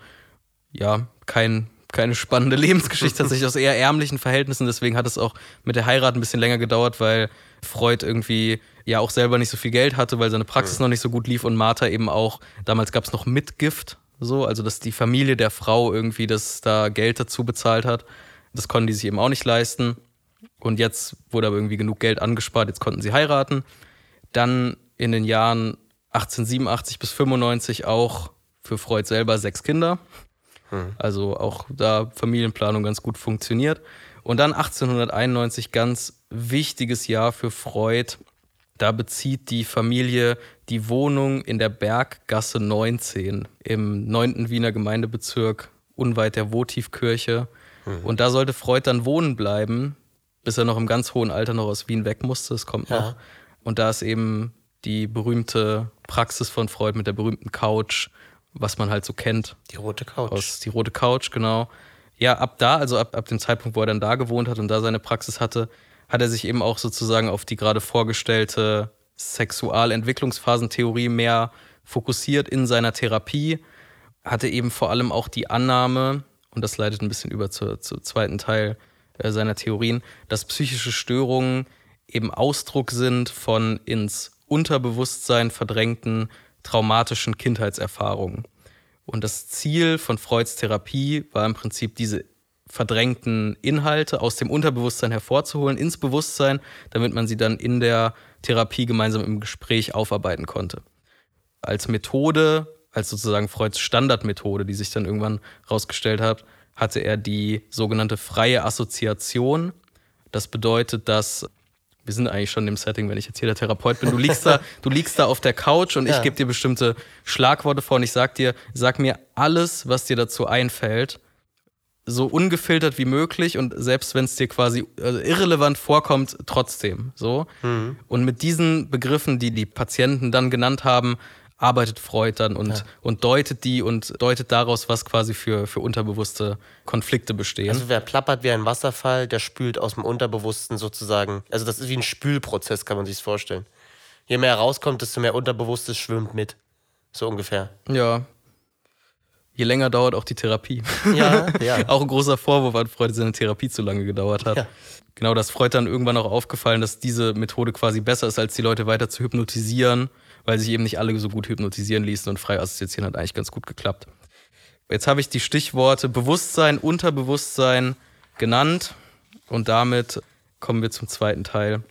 Ja, kein, keine spannende Lebensgeschichte, tatsächlich aus eher ärmlichen Verhältnissen. Deswegen hat es auch mit der Heirat ein bisschen länger gedauert, weil Freud irgendwie ja auch selber nicht so viel Geld hatte, weil seine Praxis mhm. noch nicht so gut lief und Martha eben auch, damals gab es noch Mitgift, so, also dass die Familie der Frau irgendwie das da Geld dazu bezahlt hat. Das konnten die sich eben auch nicht leisten. Und jetzt wurde aber irgendwie genug Geld angespart, jetzt konnten sie heiraten. Dann in den Jahren 1887 bis 95 auch für Freud selber sechs Kinder. Hm. Also auch da Familienplanung ganz gut funktioniert. Und dann 1891 ganz wichtiges Jahr für Freud. Da bezieht die Familie die Wohnung in der Berggasse 19 im 9. Wiener Gemeindebezirk unweit der Votivkirche. Mhm. Und da sollte Freud dann wohnen bleiben, bis er noch im ganz hohen Alter noch aus Wien weg musste. Es kommt ja. noch. Und da ist eben die berühmte Praxis von Freud mit der berühmten Couch, was man halt so kennt. Die rote Couch. Aus, die rote Couch, genau. Ja, ab da, also ab, ab dem Zeitpunkt, wo er dann da gewohnt hat und da seine Praxis hatte, hat er sich eben auch sozusagen auf die gerade vorgestellte Sexualentwicklungsphasentheorie mehr fokussiert in seiner Therapie, hatte eben vor allem auch die Annahme, und das leitet ein bisschen über zum zu zweiten Teil äh, seiner Theorien, dass psychische Störungen eben Ausdruck sind von ins Unterbewusstsein verdrängten traumatischen Kindheitserfahrungen. Und das Ziel von Freuds Therapie war im Prinzip diese verdrängten Inhalte aus dem Unterbewusstsein hervorzuholen ins Bewusstsein, damit man sie dann in der Therapie gemeinsam im Gespräch aufarbeiten konnte. Als Methode, als sozusagen Freuds Standardmethode, die sich dann irgendwann herausgestellt hat, hatte er die sogenannte freie Assoziation. Das bedeutet, dass wir sind eigentlich schon im Setting, wenn ich jetzt hier der Therapeut bin. Du liegst da, du liegst da auf der Couch und ja. ich gebe dir bestimmte Schlagworte vor und ich sag dir, sag mir alles, was dir dazu einfällt, so ungefiltert wie möglich und selbst wenn es dir quasi also irrelevant vorkommt, trotzdem so. Mhm. Und mit diesen Begriffen, die die Patienten dann genannt haben, arbeitet Freud dann und, ja. und deutet die und deutet daraus, was quasi für, für unterbewusste Konflikte bestehen. Also wer plappert wie ein Wasserfall, der spült aus dem Unterbewussten sozusagen. Also das ist wie ein Spülprozess, kann man sich vorstellen. Je mehr rauskommt, desto mehr Unterbewusstes schwimmt mit. So ungefähr. Ja. Je länger dauert auch die Therapie. Ja, ja. auch ein großer Vorwurf an Freud, dass seine Therapie zu lange gedauert hat. Ja. Genau, das Freud dann irgendwann auch aufgefallen, dass diese Methode quasi besser ist, als die Leute weiter zu hypnotisieren weil sich eben nicht alle so gut hypnotisieren ließen und frei assoziieren hat eigentlich ganz gut geklappt. Jetzt habe ich die Stichworte Bewusstsein, Unterbewusstsein genannt und damit kommen wir zum zweiten Teil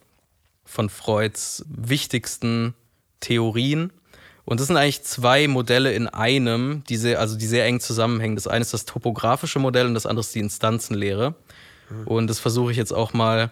von Freuds wichtigsten Theorien. Und das sind eigentlich zwei Modelle in einem, die sehr, also die sehr eng zusammenhängen. Das eine ist das topografische Modell und das andere ist die Instanzenlehre. Und das versuche ich jetzt auch mal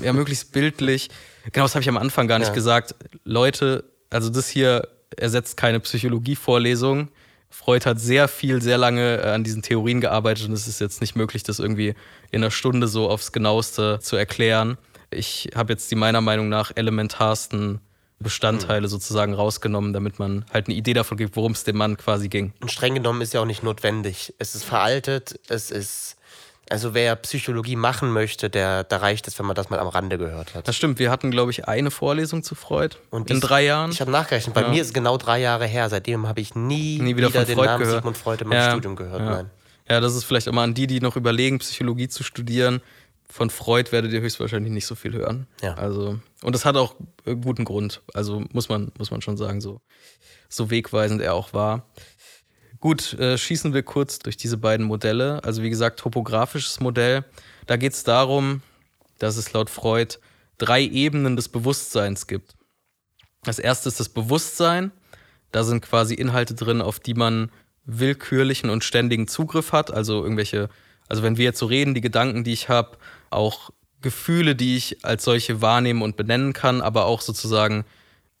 ja, möglichst bildlich. Genau, das habe ich am Anfang gar nicht ja. gesagt. Leute, also das hier ersetzt keine Psychologievorlesung. Freud hat sehr viel, sehr lange äh, an diesen Theorien gearbeitet und es ist jetzt nicht möglich, das irgendwie in einer Stunde so aufs genaueste zu erklären. Ich habe jetzt die meiner Meinung nach elementarsten Bestandteile sozusagen rausgenommen, damit man halt eine Idee davon gibt, worum es dem Mann quasi ging. Und streng genommen ist ja auch nicht notwendig. Es ist veraltet, es ist also wer Psychologie machen möchte, der, da reicht es, wenn man das mal am Rande gehört hat. Das stimmt, wir hatten, glaube ich, eine Vorlesung zu Freud Und in drei Jahren. Ich habe nachgerechnet, bei ja. mir ist es genau drei Jahre her. Seitdem habe ich nie, nie wieder, wieder den Freud Namen gehört. Sigmund Freud in meinem ja. Studium gehört. Ja. Nein. ja, das ist vielleicht immer an die, die noch überlegen, Psychologie zu studieren. Von Freud werdet ihr höchstwahrscheinlich nicht so viel hören. Ja. Also, und das hat auch guten Grund. Also muss man, muss man schon sagen, so, so wegweisend er auch war. Gut, äh, schießen wir kurz durch diese beiden Modelle. Also wie gesagt, topografisches Modell. Da geht es darum, dass es laut Freud drei Ebenen des Bewusstseins gibt. Das erste ist das Bewusstsein. Da sind quasi Inhalte drin, auf die man willkürlichen und ständigen Zugriff hat. Also irgendwelche, also wenn wir jetzt so reden, die Gedanken, die ich habe, auch Gefühle, die ich als solche wahrnehmen und benennen kann, aber auch sozusagen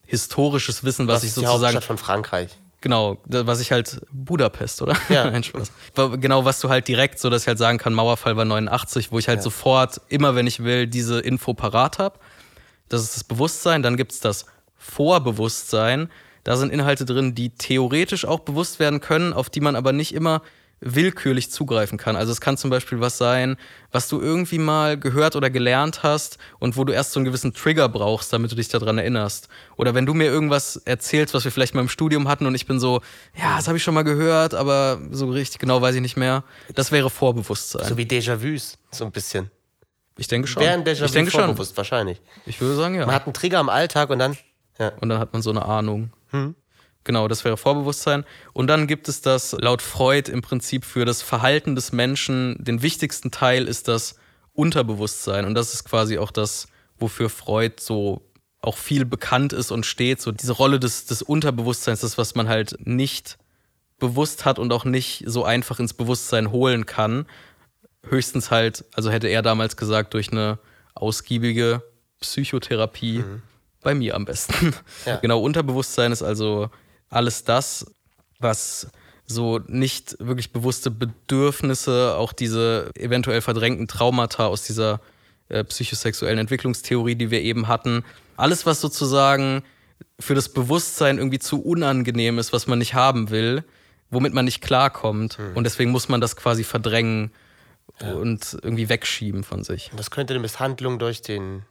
historisches Wissen, was, was ich sozusagen. Die Hauptstadt von Frankreich. Genau, was ich halt Budapest, oder? Ja. Nein, Spaß. Genau, was du halt direkt, so dass ich halt sagen kann, Mauerfall war 89, wo ich halt ja. sofort, immer wenn ich will, diese Info parat habe. Das ist das Bewusstsein. Dann gibt es das Vorbewusstsein. Da sind Inhalte drin, die theoretisch auch bewusst werden können, auf die man aber nicht immer willkürlich zugreifen kann. Also es kann zum Beispiel was sein, was du irgendwie mal gehört oder gelernt hast und wo du erst so einen gewissen Trigger brauchst, damit du dich daran erinnerst. Oder wenn du mir irgendwas erzählst, was wir vielleicht mal im Studium hatten und ich bin so, ja, das habe ich schon mal gehört, aber so richtig genau weiß ich nicht mehr. Das wäre Vorbewusstsein. So wie Déjà-vus, so ein bisschen. Ich denke schon. Wäre ein Déjà-vu ich denke vorbewusst, schon. wahrscheinlich. Ich würde sagen, ja. Man hat einen Trigger im Alltag und dann... Ja. Und dann hat man so eine Ahnung. Hm. Genau, das wäre Vorbewusstsein. Und dann gibt es das laut Freud im Prinzip für das Verhalten des Menschen. Den wichtigsten Teil ist das Unterbewusstsein. Und das ist quasi auch das, wofür Freud so auch viel bekannt ist und steht. So diese Rolle des, des Unterbewusstseins, das, was man halt nicht bewusst hat und auch nicht so einfach ins Bewusstsein holen kann. Höchstens halt, also hätte er damals gesagt, durch eine ausgiebige Psychotherapie. Mhm. Bei mir am besten. Ja. Genau, Unterbewusstsein ist also alles das, was so nicht wirklich bewusste Bedürfnisse, auch diese eventuell verdrängten Traumata aus dieser äh, psychosexuellen Entwicklungstheorie, die wir eben hatten. Alles, was sozusagen für das Bewusstsein irgendwie zu unangenehm ist, was man nicht haben will, womit man nicht klarkommt. Mhm. Und deswegen muss man das quasi verdrängen ja. und irgendwie wegschieben von sich. Das könnte eine Misshandlung durch den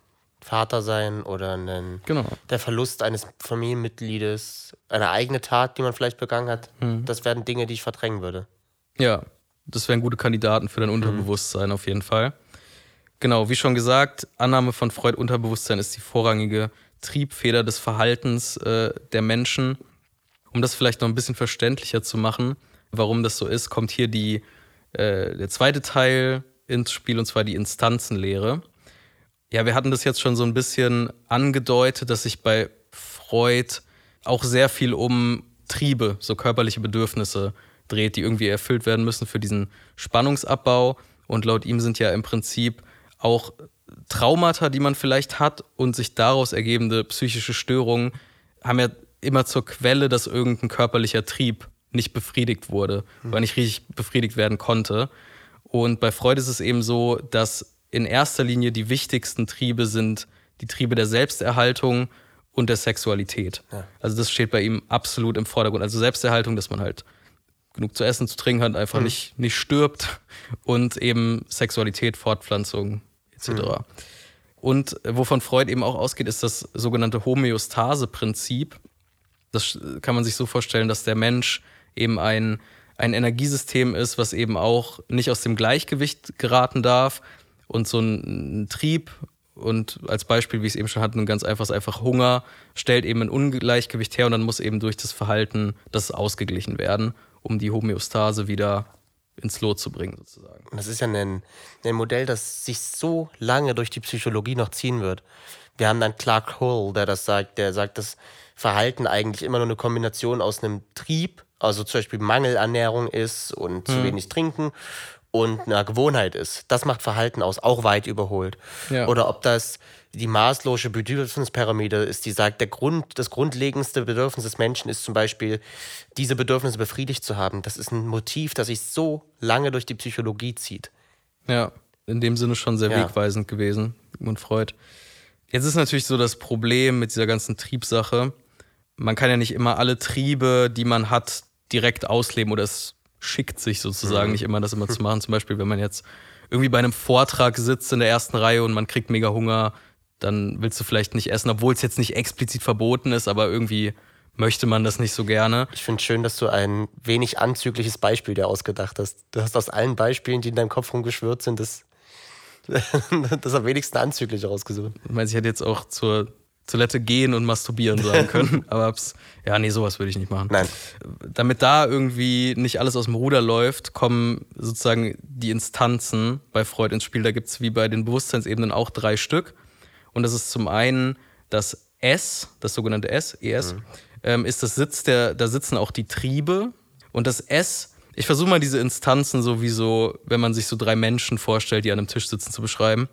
Vater sein oder einen, genau. der Verlust eines Familienmitgliedes, eine eigene Tat, die man vielleicht begangen hat. Mhm. Das wären Dinge, die ich verdrängen würde. Ja, das wären gute Kandidaten für dein mhm. Unterbewusstsein mhm. auf jeden Fall. Genau, wie schon gesagt, Annahme von Freud Unterbewusstsein ist die vorrangige Triebfeder des Verhaltens äh, der Menschen. Um das vielleicht noch ein bisschen verständlicher zu machen, warum das so ist, kommt hier die, äh, der zweite Teil ins Spiel, und zwar die Instanzenlehre. Ja, wir hatten das jetzt schon so ein bisschen angedeutet, dass sich bei Freud auch sehr viel um Triebe, so körperliche Bedürfnisse dreht, die irgendwie erfüllt werden müssen für diesen Spannungsabbau. Und laut ihm sind ja im Prinzip auch Traumata, die man vielleicht hat und sich daraus ergebende psychische Störungen, haben ja immer zur Quelle, dass irgendein körperlicher Trieb nicht befriedigt wurde, mhm. weil nicht richtig befriedigt werden konnte. Und bei Freud ist es eben so, dass in erster Linie die wichtigsten Triebe sind die Triebe der Selbsterhaltung und der Sexualität. Ja. Also das steht bei ihm absolut im Vordergrund. Also Selbsterhaltung, dass man halt genug zu essen, zu trinken hat, einfach mhm. nicht, nicht stirbt und eben Sexualität, Fortpflanzung etc. Mhm. Und wovon Freud eben auch ausgeht, ist das sogenannte Homöostase-Prinzip. Das kann man sich so vorstellen, dass der Mensch eben ein, ein Energiesystem ist, was eben auch nicht aus dem Gleichgewicht geraten darf, und so ein, Trieb und als Beispiel, wie ich es eben schon hatte, ein ganz einfaches, einfach Hunger stellt eben ein Ungleichgewicht her und dann muss eben durch das Verhalten das ausgeglichen werden, um die Homöostase wieder ins Lot zu bringen, sozusagen. Das ist ja ein, ein Modell, das sich so lange durch die Psychologie noch ziehen wird. Wir haben dann Clark Hull, der das sagt, der sagt, dass Verhalten eigentlich immer nur eine Kombination aus einem Trieb, also zum Beispiel Mangelernährung ist und zu hm. wenig trinken und eine Gewohnheit ist. Das macht Verhalten aus, auch weit überholt. Ja. Oder ob das die maßlose Bedürfnispyramide ist, die sagt, der Grund, das grundlegendste Bedürfnis des Menschen ist zum Beispiel, diese Bedürfnisse befriedigt zu haben. Das ist ein Motiv, das sich so lange durch die Psychologie zieht. Ja, in dem Sinne schon sehr ja. wegweisend gewesen und Freud. Jetzt ist natürlich so das Problem mit dieser ganzen Triebsache. Man kann ja nicht immer alle Triebe, die man hat, direkt ausleben oder es schickt sich sozusagen mhm. nicht immer, das immer zu machen. Zum Beispiel, wenn man jetzt irgendwie bei einem Vortrag sitzt in der ersten Reihe und man kriegt mega Hunger, dann willst du vielleicht nicht essen, obwohl es jetzt nicht explizit verboten ist, aber irgendwie möchte man das nicht so gerne. Ich finde schön, dass du ein wenig anzügliches Beispiel dir ausgedacht hast. Du hast aus allen Beispielen, die in deinem Kopf rumgeschwört sind, das, das am wenigsten anzüglich rausgesucht. Ich meine, ich hätte jetzt auch zur Toilette gehen und masturbieren sagen können. Aber ja, nee, sowas würde ich nicht machen. Nein. Damit da irgendwie nicht alles aus dem Ruder läuft, kommen sozusagen die Instanzen bei Freud ins Spiel. Da gibt es wie bei den Bewusstseinsebenen auch drei Stück. Und das ist zum einen das S, das sogenannte S, ES, mhm. ähm, ist das Sitz der, da sitzen auch die Triebe. Und das S, ich versuche mal diese Instanzen sowieso, wenn man sich so drei Menschen vorstellt, die an einem Tisch sitzen, zu beschreiben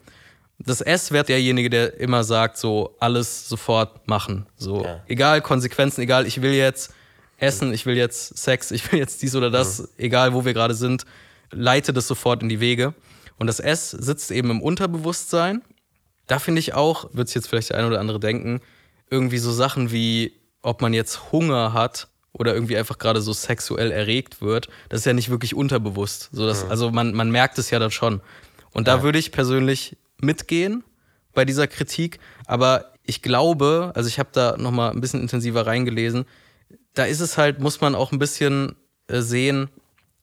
das S wird derjenige, der immer sagt, so alles sofort machen. So, ja. egal Konsequenzen, egal, ich will jetzt Essen, ich will jetzt Sex, ich will jetzt dies oder das, mhm. egal wo wir gerade sind, leite das sofort in die Wege. Und das S sitzt eben im Unterbewusstsein. Da finde ich auch, wird sich jetzt vielleicht der eine oder andere denken, irgendwie so Sachen wie, ob man jetzt Hunger hat oder irgendwie einfach gerade so sexuell erregt wird, das ist ja nicht wirklich unterbewusst. So dass, mhm. Also man, man merkt es ja dann schon. Und da ja. würde ich persönlich mitgehen bei dieser Kritik, aber ich glaube, also ich habe da noch mal ein bisschen intensiver reingelesen, da ist es halt, muss man auch ein bisschen äh, sehen,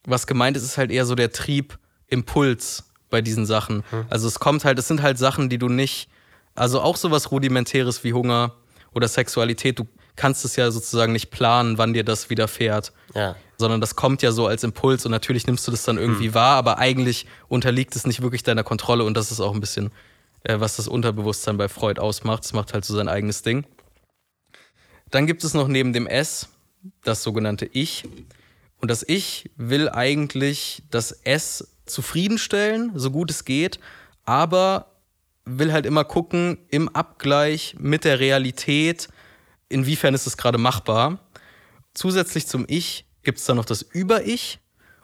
was gemeint ist, ist halt eher so der Trieb, Impuls bei diesen Sachen. Hm. Also es kommt halt, es sind halt Sachen, die du nicht, also auch sowas rudimentäres wie Hunger oder Sexualität, du kannst es ja sozusagen nicht planen, wann dir das widerfährt. Ja. Sondern das kommt ja so als Impuls und natürlich nimmst du das dann irgendwie hm. wahr, aber eigentlich unterliegt es nicht wirklich deiner Kontrolle und das ist auch ein bisschen, äh, was das Unterbewusstsein bei Freud ausmacht. Es macht halt so sein eigenes Ding. Dann gibt es noch neben dem S das sogenannte Ich. Und das Ich will eigentlich das S zufriedenstellen, so gut es geht, aber will halt immer gucken im Abgleich mit der Realität, inwiefern ist es gerade machbar. Zusätzlich zum Ich gibt es dann noch das Über-Ich.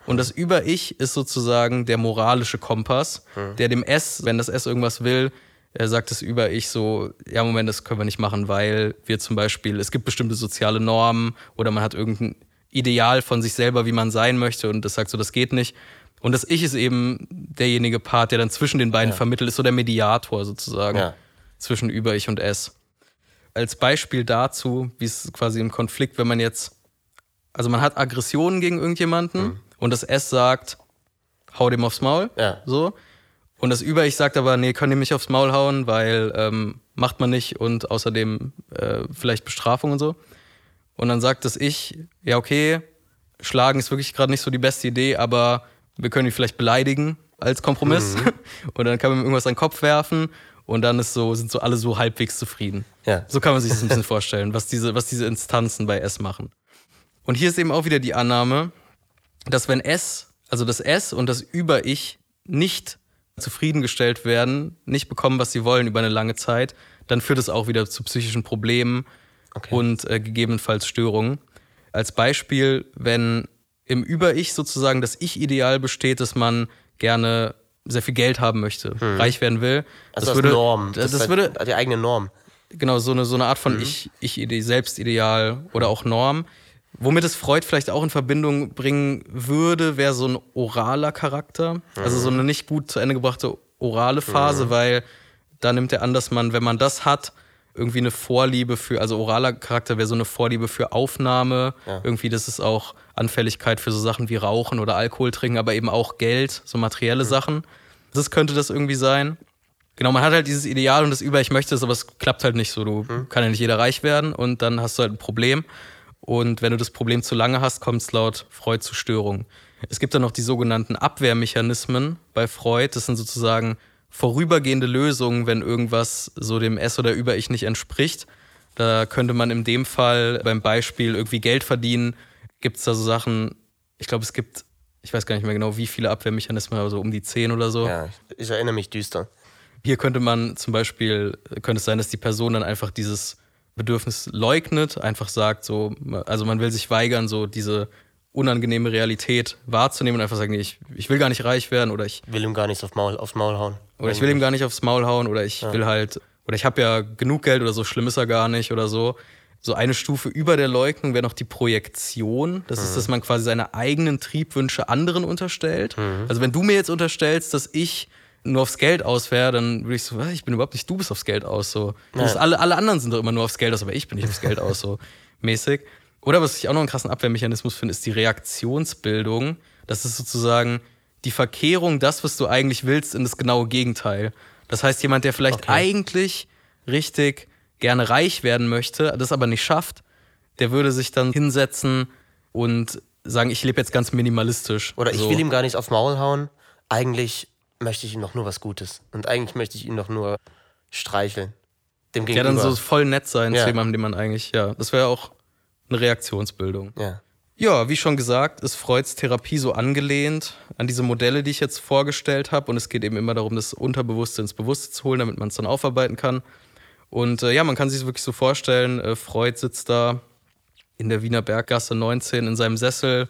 Und das Über-Ich ist sozusagen der moralische Kompass, Hm. der dem S, wenn das S irgendwas will, sagt das Über-Ich so, ja, Moment, das können wir nicht machen, weil wir zum Beispiel, es gibt bestimmte soziale Normen oder man hat irgendein Ideal von sich selber, wie man sein möchte und das sagt so, das geht nicht. Und das Ich ist eben derjenige Part, der dann zwischen den beiden vermittelt, ist so der Mediator sozusagen Ja. zwischen Über-Ich und S. Als Beispiel dazu, wie es quasi im Konflikt, wenn man jetzt, also man hat Aggressionen gegen irgendjemanden und das S sagt, hau dem aufs Maul, Ja. so. Und das Über-Ich sagt aber, nee, könnt ihr mich aufs Maul hauen, weil ähm, macht man nicht und außerdem äh, vielleicht Bestrafung und so. Und dann sagt das Ich, ja, okay, schlagen ist wirklich gerade nicht so die beste Idee, aber wir können ihn vielleicht beleidigen als Kompromiss. Und dann kann man ihm irgendwas an den Kopf werfen und dann ist so, sind so alle so halbwegs zufrieden. Ja. So kann man sich das ein bisschen vorstellen, was diese, was diese Instanzen bei S machen. Und hier ist eben auch wieder die Annahme, dass wenn S, also das S und das Über-Ich nicht zufriedengestellt werden, nicht bekommen, was sie wollen über eine lange Zeit, dann führt es auch wieder zu psychischen Problemen Okay. und äh, gegebenenfalls Störungen. Als Beispiel, wenn im Über-Ich sozusagen das Ich-Ideal besteht, dass man gerne sehr viel Geld haben möchte, reich werden will. Hm. Also das das, würde, Norm. Das, ist halt würde die eigene Norm. genau so eine, so eine Art von Ich, Ich-Idee, Selbstideal oder auch Norm. Womit es Freud vielleicht auch in Verbindung bringen würde, wäre so ein oraler Charakter. Also so eine nicht gut zu Ende gebrachte orale Phase, weil da nimmt er an, dass man, wenn man das hat, irgendwie eine Vorliebe für, also oraler Charakter wäre so eine Vorliebe für Aufnahme. Irgendwie, das ist auch Anfälligkeit für so Sachen wie Rauchen oder Alkohol trinken, aber eben auch Geld, so materielle Sachen. Das könnte das irgendwie sein. Genau, man hat halt dieses Ideal und das Über, ich möchte es, aber es klappt halt nicht so. Du kann ja nicht jeder reich werden und dann hast du halt ein Problem. Und wenn du das Problem zu lange hast, kommt es laut Freud zu Störungen. Es gibt dann noch die sogenannten Abwehrmechanismen bei Freud. Das sind sozusagen vorübergehende Lösungen, wenn irgendwas so dem S oder Über-Ich nicht entspricht. Da könnte man in dem Fall beim Beispiel irgendwie Geld verdienen. Gibt es da so Sachen, ich glaube, es gibt, ich weiß gar nicht mehr genau, wie viele Abwehrmechanismen, aber so um die zehn oder so. Ja, ich erinnere mich düster. Hier könnte man zum Beispiel, könnte es sein, dass die Person dann einfach dieses Bedürfnis leugnet, einfach sagt, so, also man will sich weigern, so diese unangenehme Realität wahrzunehmen und einfach sagen, nee, ich, ich will gar nicht reich werden oder ich, Will ihm gar nichts auf Maul, aufs Maul hauen. oder ich will ihm gar nicht aufs Maul hauen oder ich will halt, oder ich habe ja genug Geld oder so schlimm ist er gar nicht oder so. So eine Stufe über der Leugnung wäre noch die Projektion. Das ist, dass man quasi seine eigenen Triebwünsche anderen unterstellt. Also wenn du mir jetzt unterstellst, dass ich nur aufs Geld aus wäre, dann würde ich so, was, ich bin überhaupt nicht, du bist aufs Geld aus. So. Bist, alle, alle anderen sind doch immer nur aufs Geld aus, aber ich bin nicht aufs Geld aus, so mäßig. Oder was ich auch noch einen krassen Abwehrmechanismus finde, ist die Reaktionsbildung. Das ist sozusagen die Verkehrung, das, was du eigentlich willst, in das genaue Gegenteil. Das heißt, jemand, der vielleicht Okay. eigentlich richtig gerne reich werden möchte, das aber nicht schafft, der würde sich dann hinsetzen und sagen, ich lebe jetzt ganz minimalistisch. Oder ich so. will ihm gar nicht aufs Maul hauen. Eigentlich möchte ich ihm doch nur was Gutes. Und eigentlich möchte ich ihn doch nur streicheln. Dem Ja, gegenüber. dann so voll nett sein Ja. zu jemandem, den man eigentlich, ja, das wäre auch eine Reaktionsbildung. ja. Ja, wie schon gesagt, ist Freuds Therapie so angelehnt an diese Modelle, die ich jetzt vorgestellt habe. Und es geht eben immer darum, das Unterbewusste ins Bewusste zu holen, damit man es dann aufarbeiten kann. Und äh, ja, man kann sich es wirklich so vorstellen, äh, Freud sitzt da in der Wiener Berggasse 19 in seinem Sessel,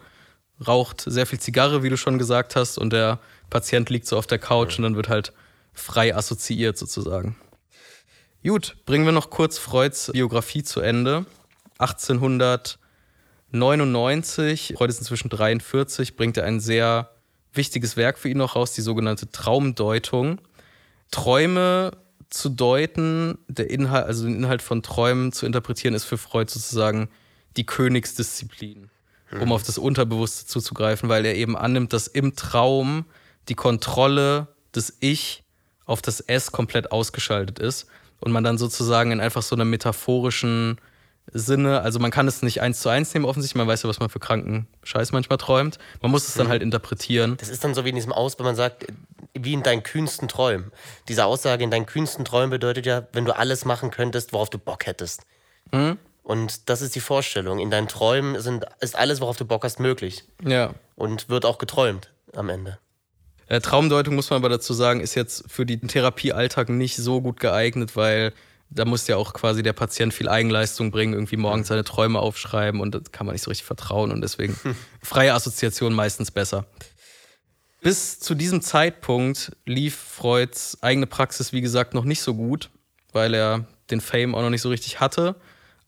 raucht sehr viel Zigarre, wie du schon gesagt hast, und der Patient liegt so auf der Couch und dann wird halt frei assoziiert sozusagen. Gut, bringen wir noch kurz Freuds Biografie zu Ende. 1899, Freud ist inzwischen 43, bringt er ein sehr wichtiges Werk für ihn noch raus, die sogenannte Traumdeutung. Träume zu deuten, der Inhalt, also den Inhalt von Träumen zu interpretieren, ist für Freud sozusagen die Königsdisziplin, um auf das Unterbewusste zuzugreifen, weil er eben annimmt, dass im Traum die Kontrolle des Ich auf das S komplett ausgeschaltet ist und man dann sozusagen in einfach so einer metaphorischen Sinne, also man kann es nicht eins zu eins nehmen, offensichtlich, man weiß ja, was man für kranken Scheiß manchmal träumt. Man muss es dann halt interpretieren. Das ist dann so wie in diesem Aus, wenn man sagt, wie in deinen kühnsten Träumen. Diese Aussage in deinen kühnsten Träumen bedeutet ja, wenn du alles machen könntest, worauf du Bock hättest. Und das ist die Vorstellung. In deinen Träumen sind, ist alles, worauf du Bock hast, möglich. Ja. Und wird auch geträumt am Ende. Äh, Traumdeutung muss man aber dazu sagen, ist jetzt für den Therapiealltag nicht so gut geeignet, weil da muss ja auch quasi der Patient viel Eigenleistung bringen, irgendwie morgens seine Träume aufschreiben und das kann man nicht so richtig vertrauen und deswegen freie Assoziation meistens besser. Bis zu diesem Zeitpunkt lief Freuds eigene Praxis, wie gesagt, noch nicht so gut, weil er den Fame auch noch nicht so richtig hatte.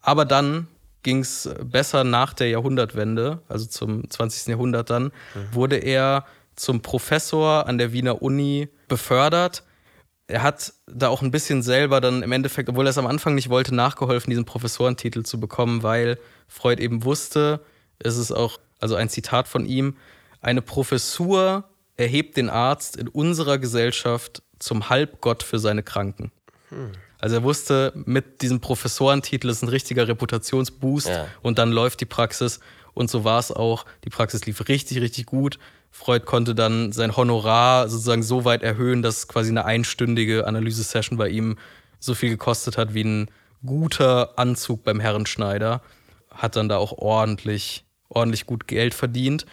Aber dann ging es besser nach der Jahrhundertwende, also zum 20. Jahrhundert dann, mhm. wurde er zum Professor an der Wiener Uni befördert. Er hat da auch ein bisschen selber dann im Endeffekt, obwohl er es am Anfang nicht wollte, nachgeholfen, diesen Professorentitel zu bekommen, weil Freud eben wusste, es ist auch, also ein Zitat von ihm, eine Professur erhebt den Arzt in unserer Gesellschaft zum Halbgott für seine Kranken. Hm. Also er wusste, mit diesem Professorentitel ist ein richtiger Reputationsboost ja. und dann läuft die Praxis. Und so war es auch. Die Praxis lief richtig, richtig gut. Freud konnte dann sein Honorar sozusagen so weit erhöhen, dass quasi eine einstündige Analysesession bei ihm so viel gekostet hat wie ein guter Anzug beim Herrenschneider. Hat dann da auch ordentlich, ordentlich gut Geld verdient.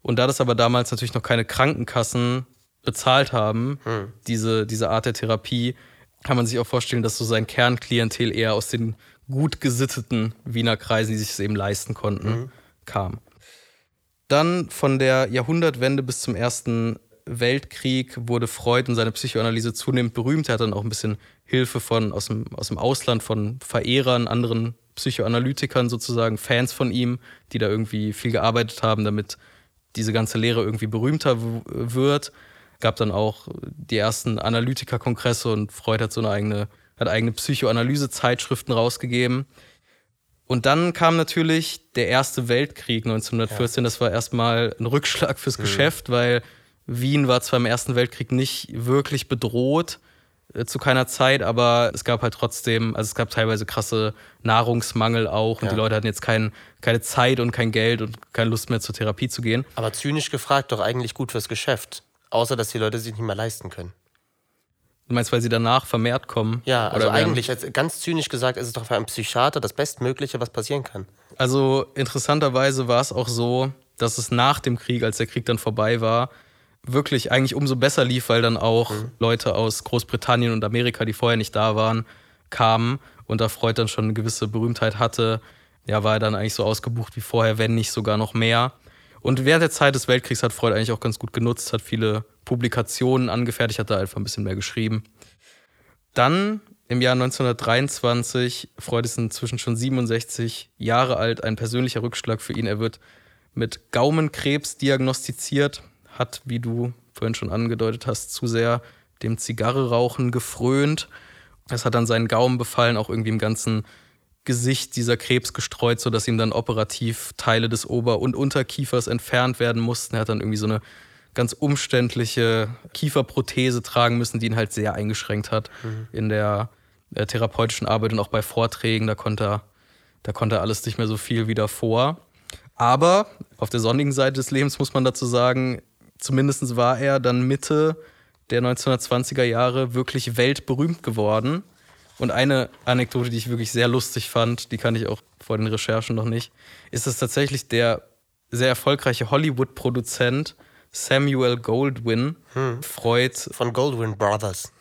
Und da das aber damals natürlich noch keine Krankenkassen bezahlt haben, hm. diese, diese Art der Therapie, kann man sich auch vorstellen, dass so sein Kernklientel eher aus den gut gesitteten Wiener Kreisen, die sich es eben leisten konnten, mhm. kam. Dann von der Jahrhundertwende bis zum Ersten Weltkrieg wurde Freud und seine Psychoanalyse zunehmend berühmt. Er hat dann auch ein bisschen Hilfe von, aus, dem, aus dem Ausland von Verehrern, anderen Psychoanalytikern sozusagen, Fans von ihm, die da irgendwie viel gearbeitet haben, damit diese ganze Lehre irgendwie berühmter wird. Gab dann auch die ersten Analytikerkongresse und Freud hat so eine eigene, hat eigene Psychoanalyse-Zeitschriften rausgegeben. Und dann kam natürlich der Erste Weltkrieg 1914. Ja. Das war erstmal ein Rückschlag fürs mhm. Geschäft, weil Wien war zwar im Ersten Weltkrieg nicht wirklich bedroht, äh, zu keiner Zeit, aber es gab halt trotzdem, also es gab teilweise krasse Nahrungsmangel auch und ja. die Leute hatten jetzt kein, keine Zeit und kein Geld und keine Lust mehr zur Therapie zu gehen. Aber zynisch gefragt, doch eigentlich gut fürs Geschäft. Außer, dass die Leute sich nicht mehr leisten können. Du meinst, weil sie danach vermehrt kommen? Ja, also eigentlich, ganz zynisch gesagt, ist es doch für einen Psychiater das Bestmögliche, was passieren kann. Also interessanterweise war es auch so, dass es nach dem Krieg, als der Krieg dann vorbei war, wirklich eigentlich umso besser lief, weil dann auch mhm. Leute aus Großbritannien und Amerika, die vorher nicht da waren, kamen und da Freud dann schon eine gewisse Berühmtheit hatte, ja, war er dann eigentlich so ausgebucht wie vorher, wenn nicht sogar noch mehr. Und während der Zeit des Weltkriegs hat Freud eigentlich auch ganz gut genutzt, hat viele Publikationen angefertigt, hat da einfach ein bisschen mehr geschrieben. Dann im Jahr 1923, Freud ist inzwischen schon 67 Jahre alt, ein persönlicher Rückschlag für ihn. Er wird mit Gaumenkrebs diagnostiziert hat, wie du vorhin schon angedeutet hast, zu sehr dem Zigarre-Rauchen gefrönt. Es hat dann seinen Gaumen befallen, auch irgendwie im ganzen Gesicht dieser Krebs gestreut, sodass ihm dann operativ Teile des Ober- und Unterkiefers entfernt werden mussten. Er hat dann irgendwie so eine ganz umständliche Kieferprothese tragen müssen, die ihn halt sehr eingeschränkt hat mhm. in der, der, therapeutischen Arbeit und auch bei Vorträgen. Da konnte er, da konnte er alles nicht mehr so viel wie davor. Aber auf der sonnigen Seite des Lebens muss man dazu sagen, zumindest war er dann Mitte der 1920er Jahre wirklich weltberühmt geworden. Und eine Anekdote, die ich wirklich sehr lustig fand, die kann ich auch vor den Recherchen noch nicht, ist es tatsächlich der sehr erfolgreiche Hollywood-Produzent Samuel Goldwyn hm. Freud. Von Goldwyn Brothers.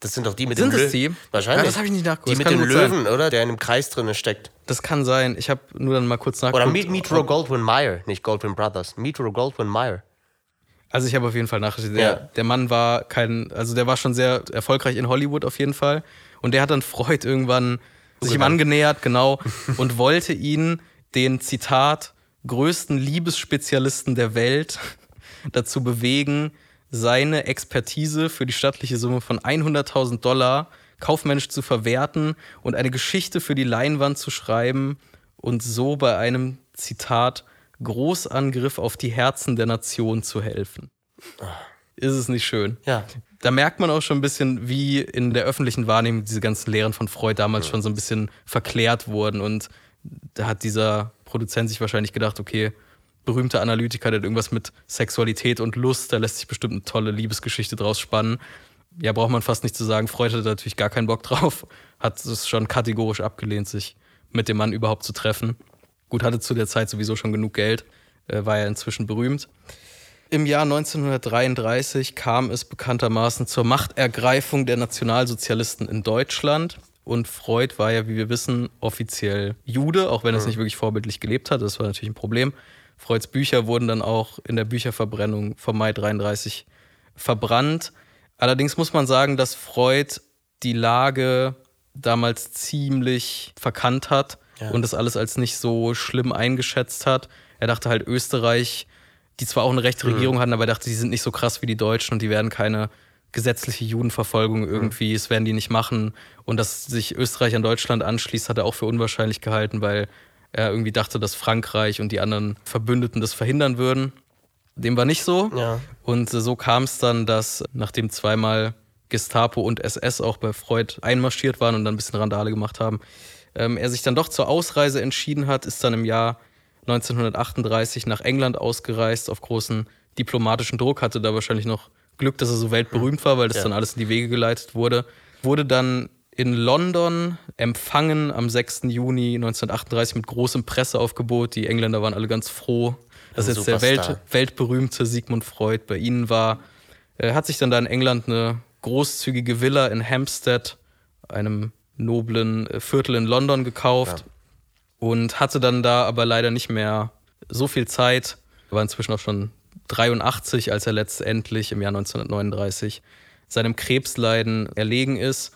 Das sind doch die mit sind dem Löwen. Sind es die? Wahrscheinlich. Ja, das habe ich nicht nachgeguckt. Die mit dem Löwen, sein. oder? Der in einem Kreis drin steckt. Das kann sein. Ich habe nur dann mal kurz nachgeguckt. Oder Metro Goldwyn Mayer, nicht Goldwyn Brothers. Metro Goldwyn Mayer. Also ich habe auf jeden Fall nachgeschaut. Der, ja. der Mann war kein, also der war schon sehr erfolgreich in Hollywood auf jeden Fall. Und der hat dann Freud irgendwann sich ihm genau. angenähert, genau, und wollte ihn den Zitat größten Liebesspezialisten der Welt dazu bewegen, seine Expertise für die stattliche Summe von 100.000 Dollar kaufmännisch zu verwerten und eine Geschichte für die Leinwand zu schreiben und so bei einem Zitat Großangriff auf die Herzen der Nation zu helfen. Ist es nicht schön? Ja. Da merkt man auch schon ein bisschen, wie in der öffentlichen Wahrnehmung diese ganzen Lehren von Freud damals schon so ein bisschen verklärt wurden. Und da hat dieser Produzent sich wahrscheinlich gedacht, okay, berühmter Analytiker, der hat irgendwas mit Sexualität und Lust, da lässt sich bestimmt eine tolle Liebesgeschichte draus spannen. Ja, braucht man fast nicht zu sagen. Freud hatte natürlich gar keinen Bock drauf, hat es schon kategorisch abgelehnt, sich mit dem Mann überhaupt zu treffen. Gut, hatte zu der Zeit sowieso schon genug Geld, äh, war ja inzwischen berühmt. Im Jahr 1933 kam es bekanntermaßen zur Machtergreifung der Nationalsozialisten in Deutschland Und Freud war ja, wie wir wissen, offiziell Jude, auch wenn er es nicht wirklich vorbildlich gelebt hat. Das war natürlich ein Problem. Freuds Bücher wurden dann auch in der Bücherverbrennung vom Mai 33 verbrannt. Allerdings muss man sagen, dass Freud die Lage damals ziemlich verkannt hat ja. und das alles als nicht so schlimm eingeschätzt hat. Er dachte halt, Österreich, die zwar auch eine rechte mhm. Regierung mhm. hatten, aber er dachte, die sind nicht so krass wie die Deutschen und die werden keine gesetzliche Judenverfolgung irgendwie, mhm. das werden die nicht machen. Und dass sich Österreich an Deutschland anschließt, hat er auch für unwahrscheinlich gehalten, weil er irgendwie dachte, dass Frankreich und die anderen Verbündeten das verhindern würden. Dem war nicht so. Ja. Und so kam es dann, dass nachdem zweimal Gestapo und SS auch bei Freud einmarschiert waren und dann ein bisschen Randale gemacht haben, ähm, er sich dann doch zur Ausreise entschieden hat, ist dann im Jahr 1938 nach England ausgereist auf großen diplomatischen Druck, hatte da wahrscheinlich noch Glück, dass er so weltberühmt war, weil das ja. dann alles in die Wege geleitet wurde. Wurde dann in London empfangen am 6. Juni 1938 mit großem Presseaufgebot. Die Engländer waren alle ganz froh, dass jetzt der Welt, weltberühmte Sigmund Freud bei ihnen war. Er hat sich dann da in England eine großzügige Villa in Hampstead, einem noblen äh, Viertel in London, gekauft ja. und hatte dann da aber leider nicht mehr so viel Zeit. Er war inzwischen auch schon 83, als er letztendlich im Jahr 1939 seinem Krebsleiden erlegen ist.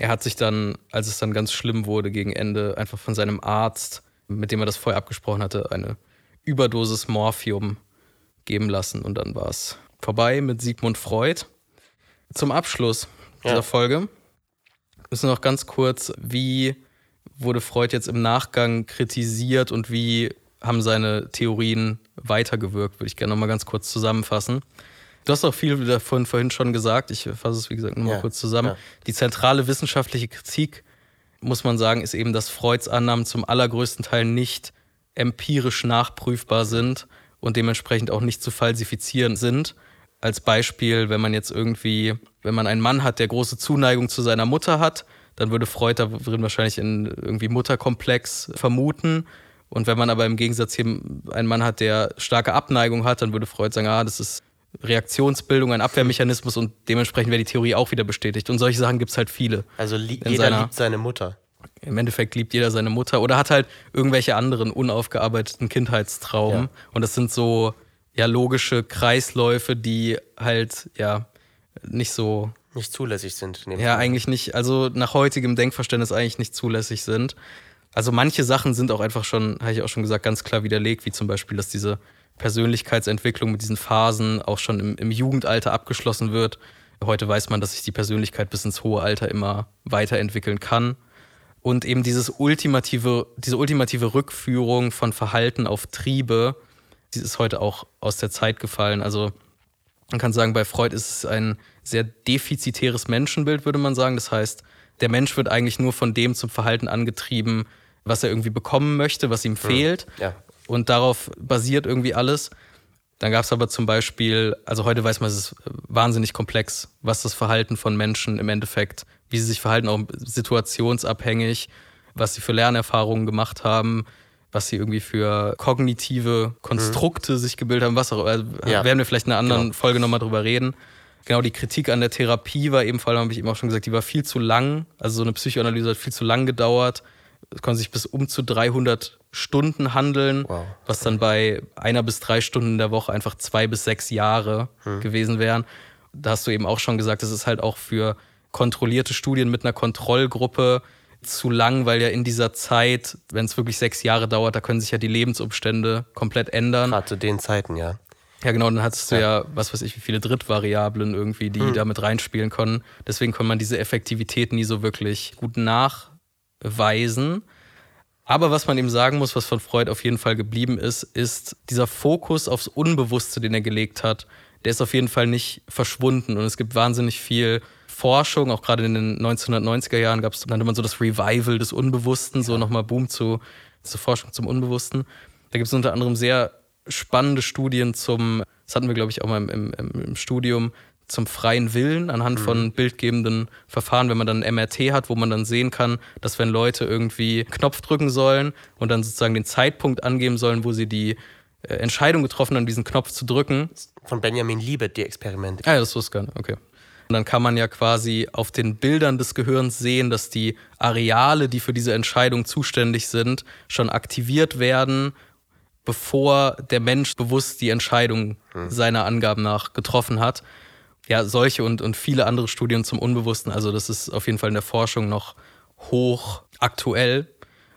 Er hat sich dann, als es dann ganz schlimm wurde, gegen Ende einfach von seinem Arzt, mit dem er das vorher abgesprochen hatte, eine Überdosis Morphium geben lassen. Und dann war es vorbei mit Sigmund Freud. Zum Abschluss dieser ja. Folge müssen wir noch ganz kurz, wie wurde Freud jetzt im Nachgang kritisiert und wie haben seine Theorien weitergewirkt, würde ich gerne nochmal ganz kurz zusammenfassen. Du hast auch viel davon vorhin schon gesagt. Ich fasse es, wie gesagt, nochmal ja, kurz zusammen. Ja. Die zentrale wissenschaftliche Kritik, muss man sagen, ist eben, dass Freuds Annahmen zum allergrößten Teil nicht empirisch nachprüfbar sind und dementsprechend auch nicht zu falsifizieren sind. Als Beispiel, wenn man jetzt irgendwie, wenn man einen Mann hat, der große Zuneigung zu seiner Mutter hat, dann würde Freud da drin wahrscheinlich in irgendwie Mutterkomplex vermuten. Und wenn man aber im Gegensatz hier einen Mann hat, der starke Abneigung hat, dann würde Freud sagen, ah, das ist Reaktionsbildung, ein Abwehrmechanismus und dementsprechend wäre die Theorie auch wieder bestätigt. Und solche Sachen gibt es halt viele. Also li jeder seiner, liebt seine Mutter. Im Endeffekt liebt jeder seine Mutter oder hat halt irgendwelche anderen unaufgearbeiteten Kindheitstraumen. Ja. Und das sind so ja logische Kreisläufe, die halt ja nicht so nicht zulässig sind. Ja, eigentlich nicht. Also nach heutigem Denkverständnis eigentlich nicht zulässig sind. Also manche Sachen sind auch einfach schon, habe ich auch schon gesagt, ganz klar widerlegt, wie zum Beispiel, dass diese Persönlichkeitsentwicklung mit diesen Phasen auch schon im, im Jugendalter abgeschlossen wird. Heute weiß man, dass sich die Persönlichkeit bis ins hohe Alter immer weiterentwickeln kann. Und eben dieses ultimative, diese ultimative Rückführung von Verhalten auf Triebe, die ist heute auch aus der Zeit gefallen. Also man kann sagen, bei Freud ist es ein sehr defizitäres Menschenbild, würde man sagen. Das heißt, der Mensch wird eigentlich nur von dem zum Verhalten angetrieben, was er irgendwie bekommen möchte, was ihm hm. fehlt. Ja und darauf basiert irgendwie alles. Dann gab es aber zum Beispiel, also heute weiß man, es ist wahnsinnig komplex, was das Verhalten von Menschen im Endeffekt, wie sie sich verhalten, auch situationsabhängig, was sie für Lernerfahrungen gemacht haben, was sie irgendwie für kognitive Konstrukte mhm. sich gebildet haben, was auch, also ja. werden wir vielleicht in einer anderen genau. Folge nochmal drüber reden. Genau, die Kritik an der Therapie war eben, vor allem habe ich eben auch schon gesagt, die war viel zu lang. Also so eine Psychoanalyse hat viel zu lang gedauert. Es konnte sich bis um zu 300 Stunden handeln, wow. was dann bei einer bis drei Stunden in der Woche einfach zwei bis sechs Jahre hm. gewesen wären. Da hast du eben auch schon gesagt, das ist halt auch für kontrollierte Studien mit einer Kontrollgruppe zu lang, weil ja in dieser Zeit, wenn es wirklich sechs Jahre dauert, da können sich ja die Lebensumstände komplett ändern. Gerade zu den Zeiten, ja. Ja, genau, dann hattest du ja. ja, was weiß ich, wie viele Drittvariablen irgendwie, die hm. da mit reinspielen können. Deswegen kann man diese Effektivität nie so wirklich gut nachweisen. Aber was man ihm sagen muss, was von Freud auf jeden Fall geblieben ist, ist dieser Fokus aufs Unbewusste, den er gelegt hat, der ist auf jeden Fall nicht verschwunden. Und es gibt wahnsinnig viel Forschung, auch gerade in den 1990er Jahren gab es, nannte man so das Revival des Unbewussten, so nochmal Boom zu, zur Forschung zum Unbewussten. Da gibt es unter anderem sehr spannende Studien zum, das hatten wir, glaube ich, auch mal im, im, im Studium, zum freien Willen anhand mhm. von bildgebenden Verfahren, wenn man dann ein MRT hat, wo man dann sehen kann, dass wenn Leute irgendwie einen Knopf drücken sollen und dann sozusagen den Zeitpunkt angeben sollen, wo sie die äh, Entscheidung getroffen haben, diesen Knopf zu drücken. Von Benjamin Liebet, die Experimente. Ah, ja, das wusste ich gar nicht. Okay. Und dann kann man ja quasi auf den Bildern des Gehirns sehen, dass die Areale, die für diese Entscheidung zuständig sind, schon aktiviert werden, bevor der Mensch bewusst die Entscheidung hm. seiner Angaben nach getroffen hat. Ja, solche und, und viele andere Studien zum Unbewussten. Also das ist auf jeden Fall in der Forschung noch hoch aktuell.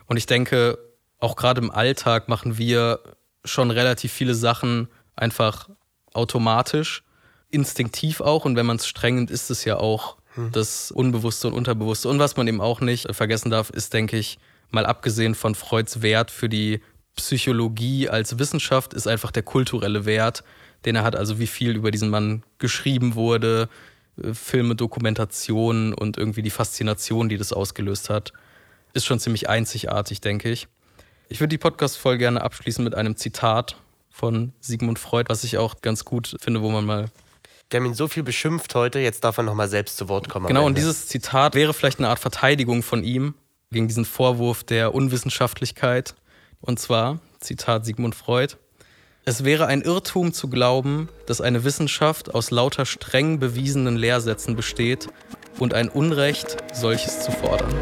Und ich denke, auch gerade im Alltag machen wir schon relativ viele Sachen einfach automatisch, instinktiv auch. Und wenn man es streng nimmt, ist es ja auch hm. das Unbewusste und Unterbewusste. Und was man eben auch nicht vergessen darf, ist, denke ich, mal abgesehen von Freuds Wert für die Psychologie als Wissenschaft, ist einfach der kulturelle Wert, den er hat. Also wie viel über diesen Mann geschrieben wurde, äh, Filme, Dokumentationen und irgendwie die Faszination, die das ausgelöst hat, ist schon ziemlich einzigartig, denke ich. Ich würde die Podcast voll gerne abschließen mit einem Zitat von Sigmund Freud, was ich auch ganz gut finde, wo man mal. Der haben ihn so viel beschimpft heute, jetzt darf er nochmal selbst zu Wort kommen. Genau, und dieses Zitat wäre vielleicht eine Art Verteidigung von ihm gegen diesen Vorwurf der Unwissenschaftlichkeit. Und zwar, Zitat Sigmund Freud, es wäre ein Irrtum zu glauben, dass eine Wissenschaft aus lauter streng bewiesenen Lehrsätzen besteht und ein Unrecht, solches zu fordern.